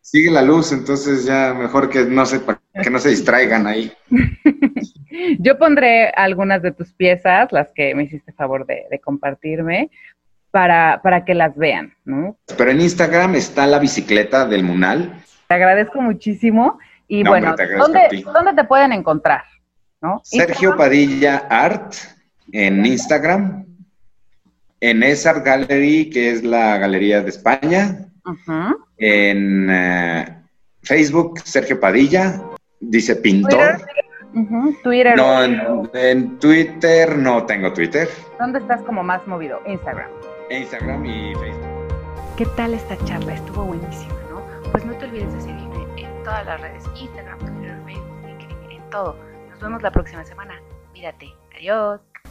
Sigue la luz, entonces ya mejor que no se, que no se distraigan ahí. Yo pondré algunas de tus piezas, las que me hiciste favor de, compartirme, para, para, que las vean, ¿no? Pero en Instagram está la bicicleta del Munal. Te agradezco muchísimo. Y bueno, ¿dónde, ¿dónde, te pueden encontrar? ¿no? Sergio Padilla Art en Instagram, en Esart Gallery, que es la galería de España, en eh, Facebook, Sergio Padilla, dice pintor. Twitter. No, en, Twitter no tengo Twitter. ¿Dónde estás como más movido? Instagram. Instagram y Facebook. ¿Qué tal esta charla? Estuvo buenísima, ¿no? Pues no te olvides de seguirme en todas las redes, Instagram, Twitter, Facebook, LinkedIn, en todo. Nos vemos la próxima semana. Mírate. Adiós.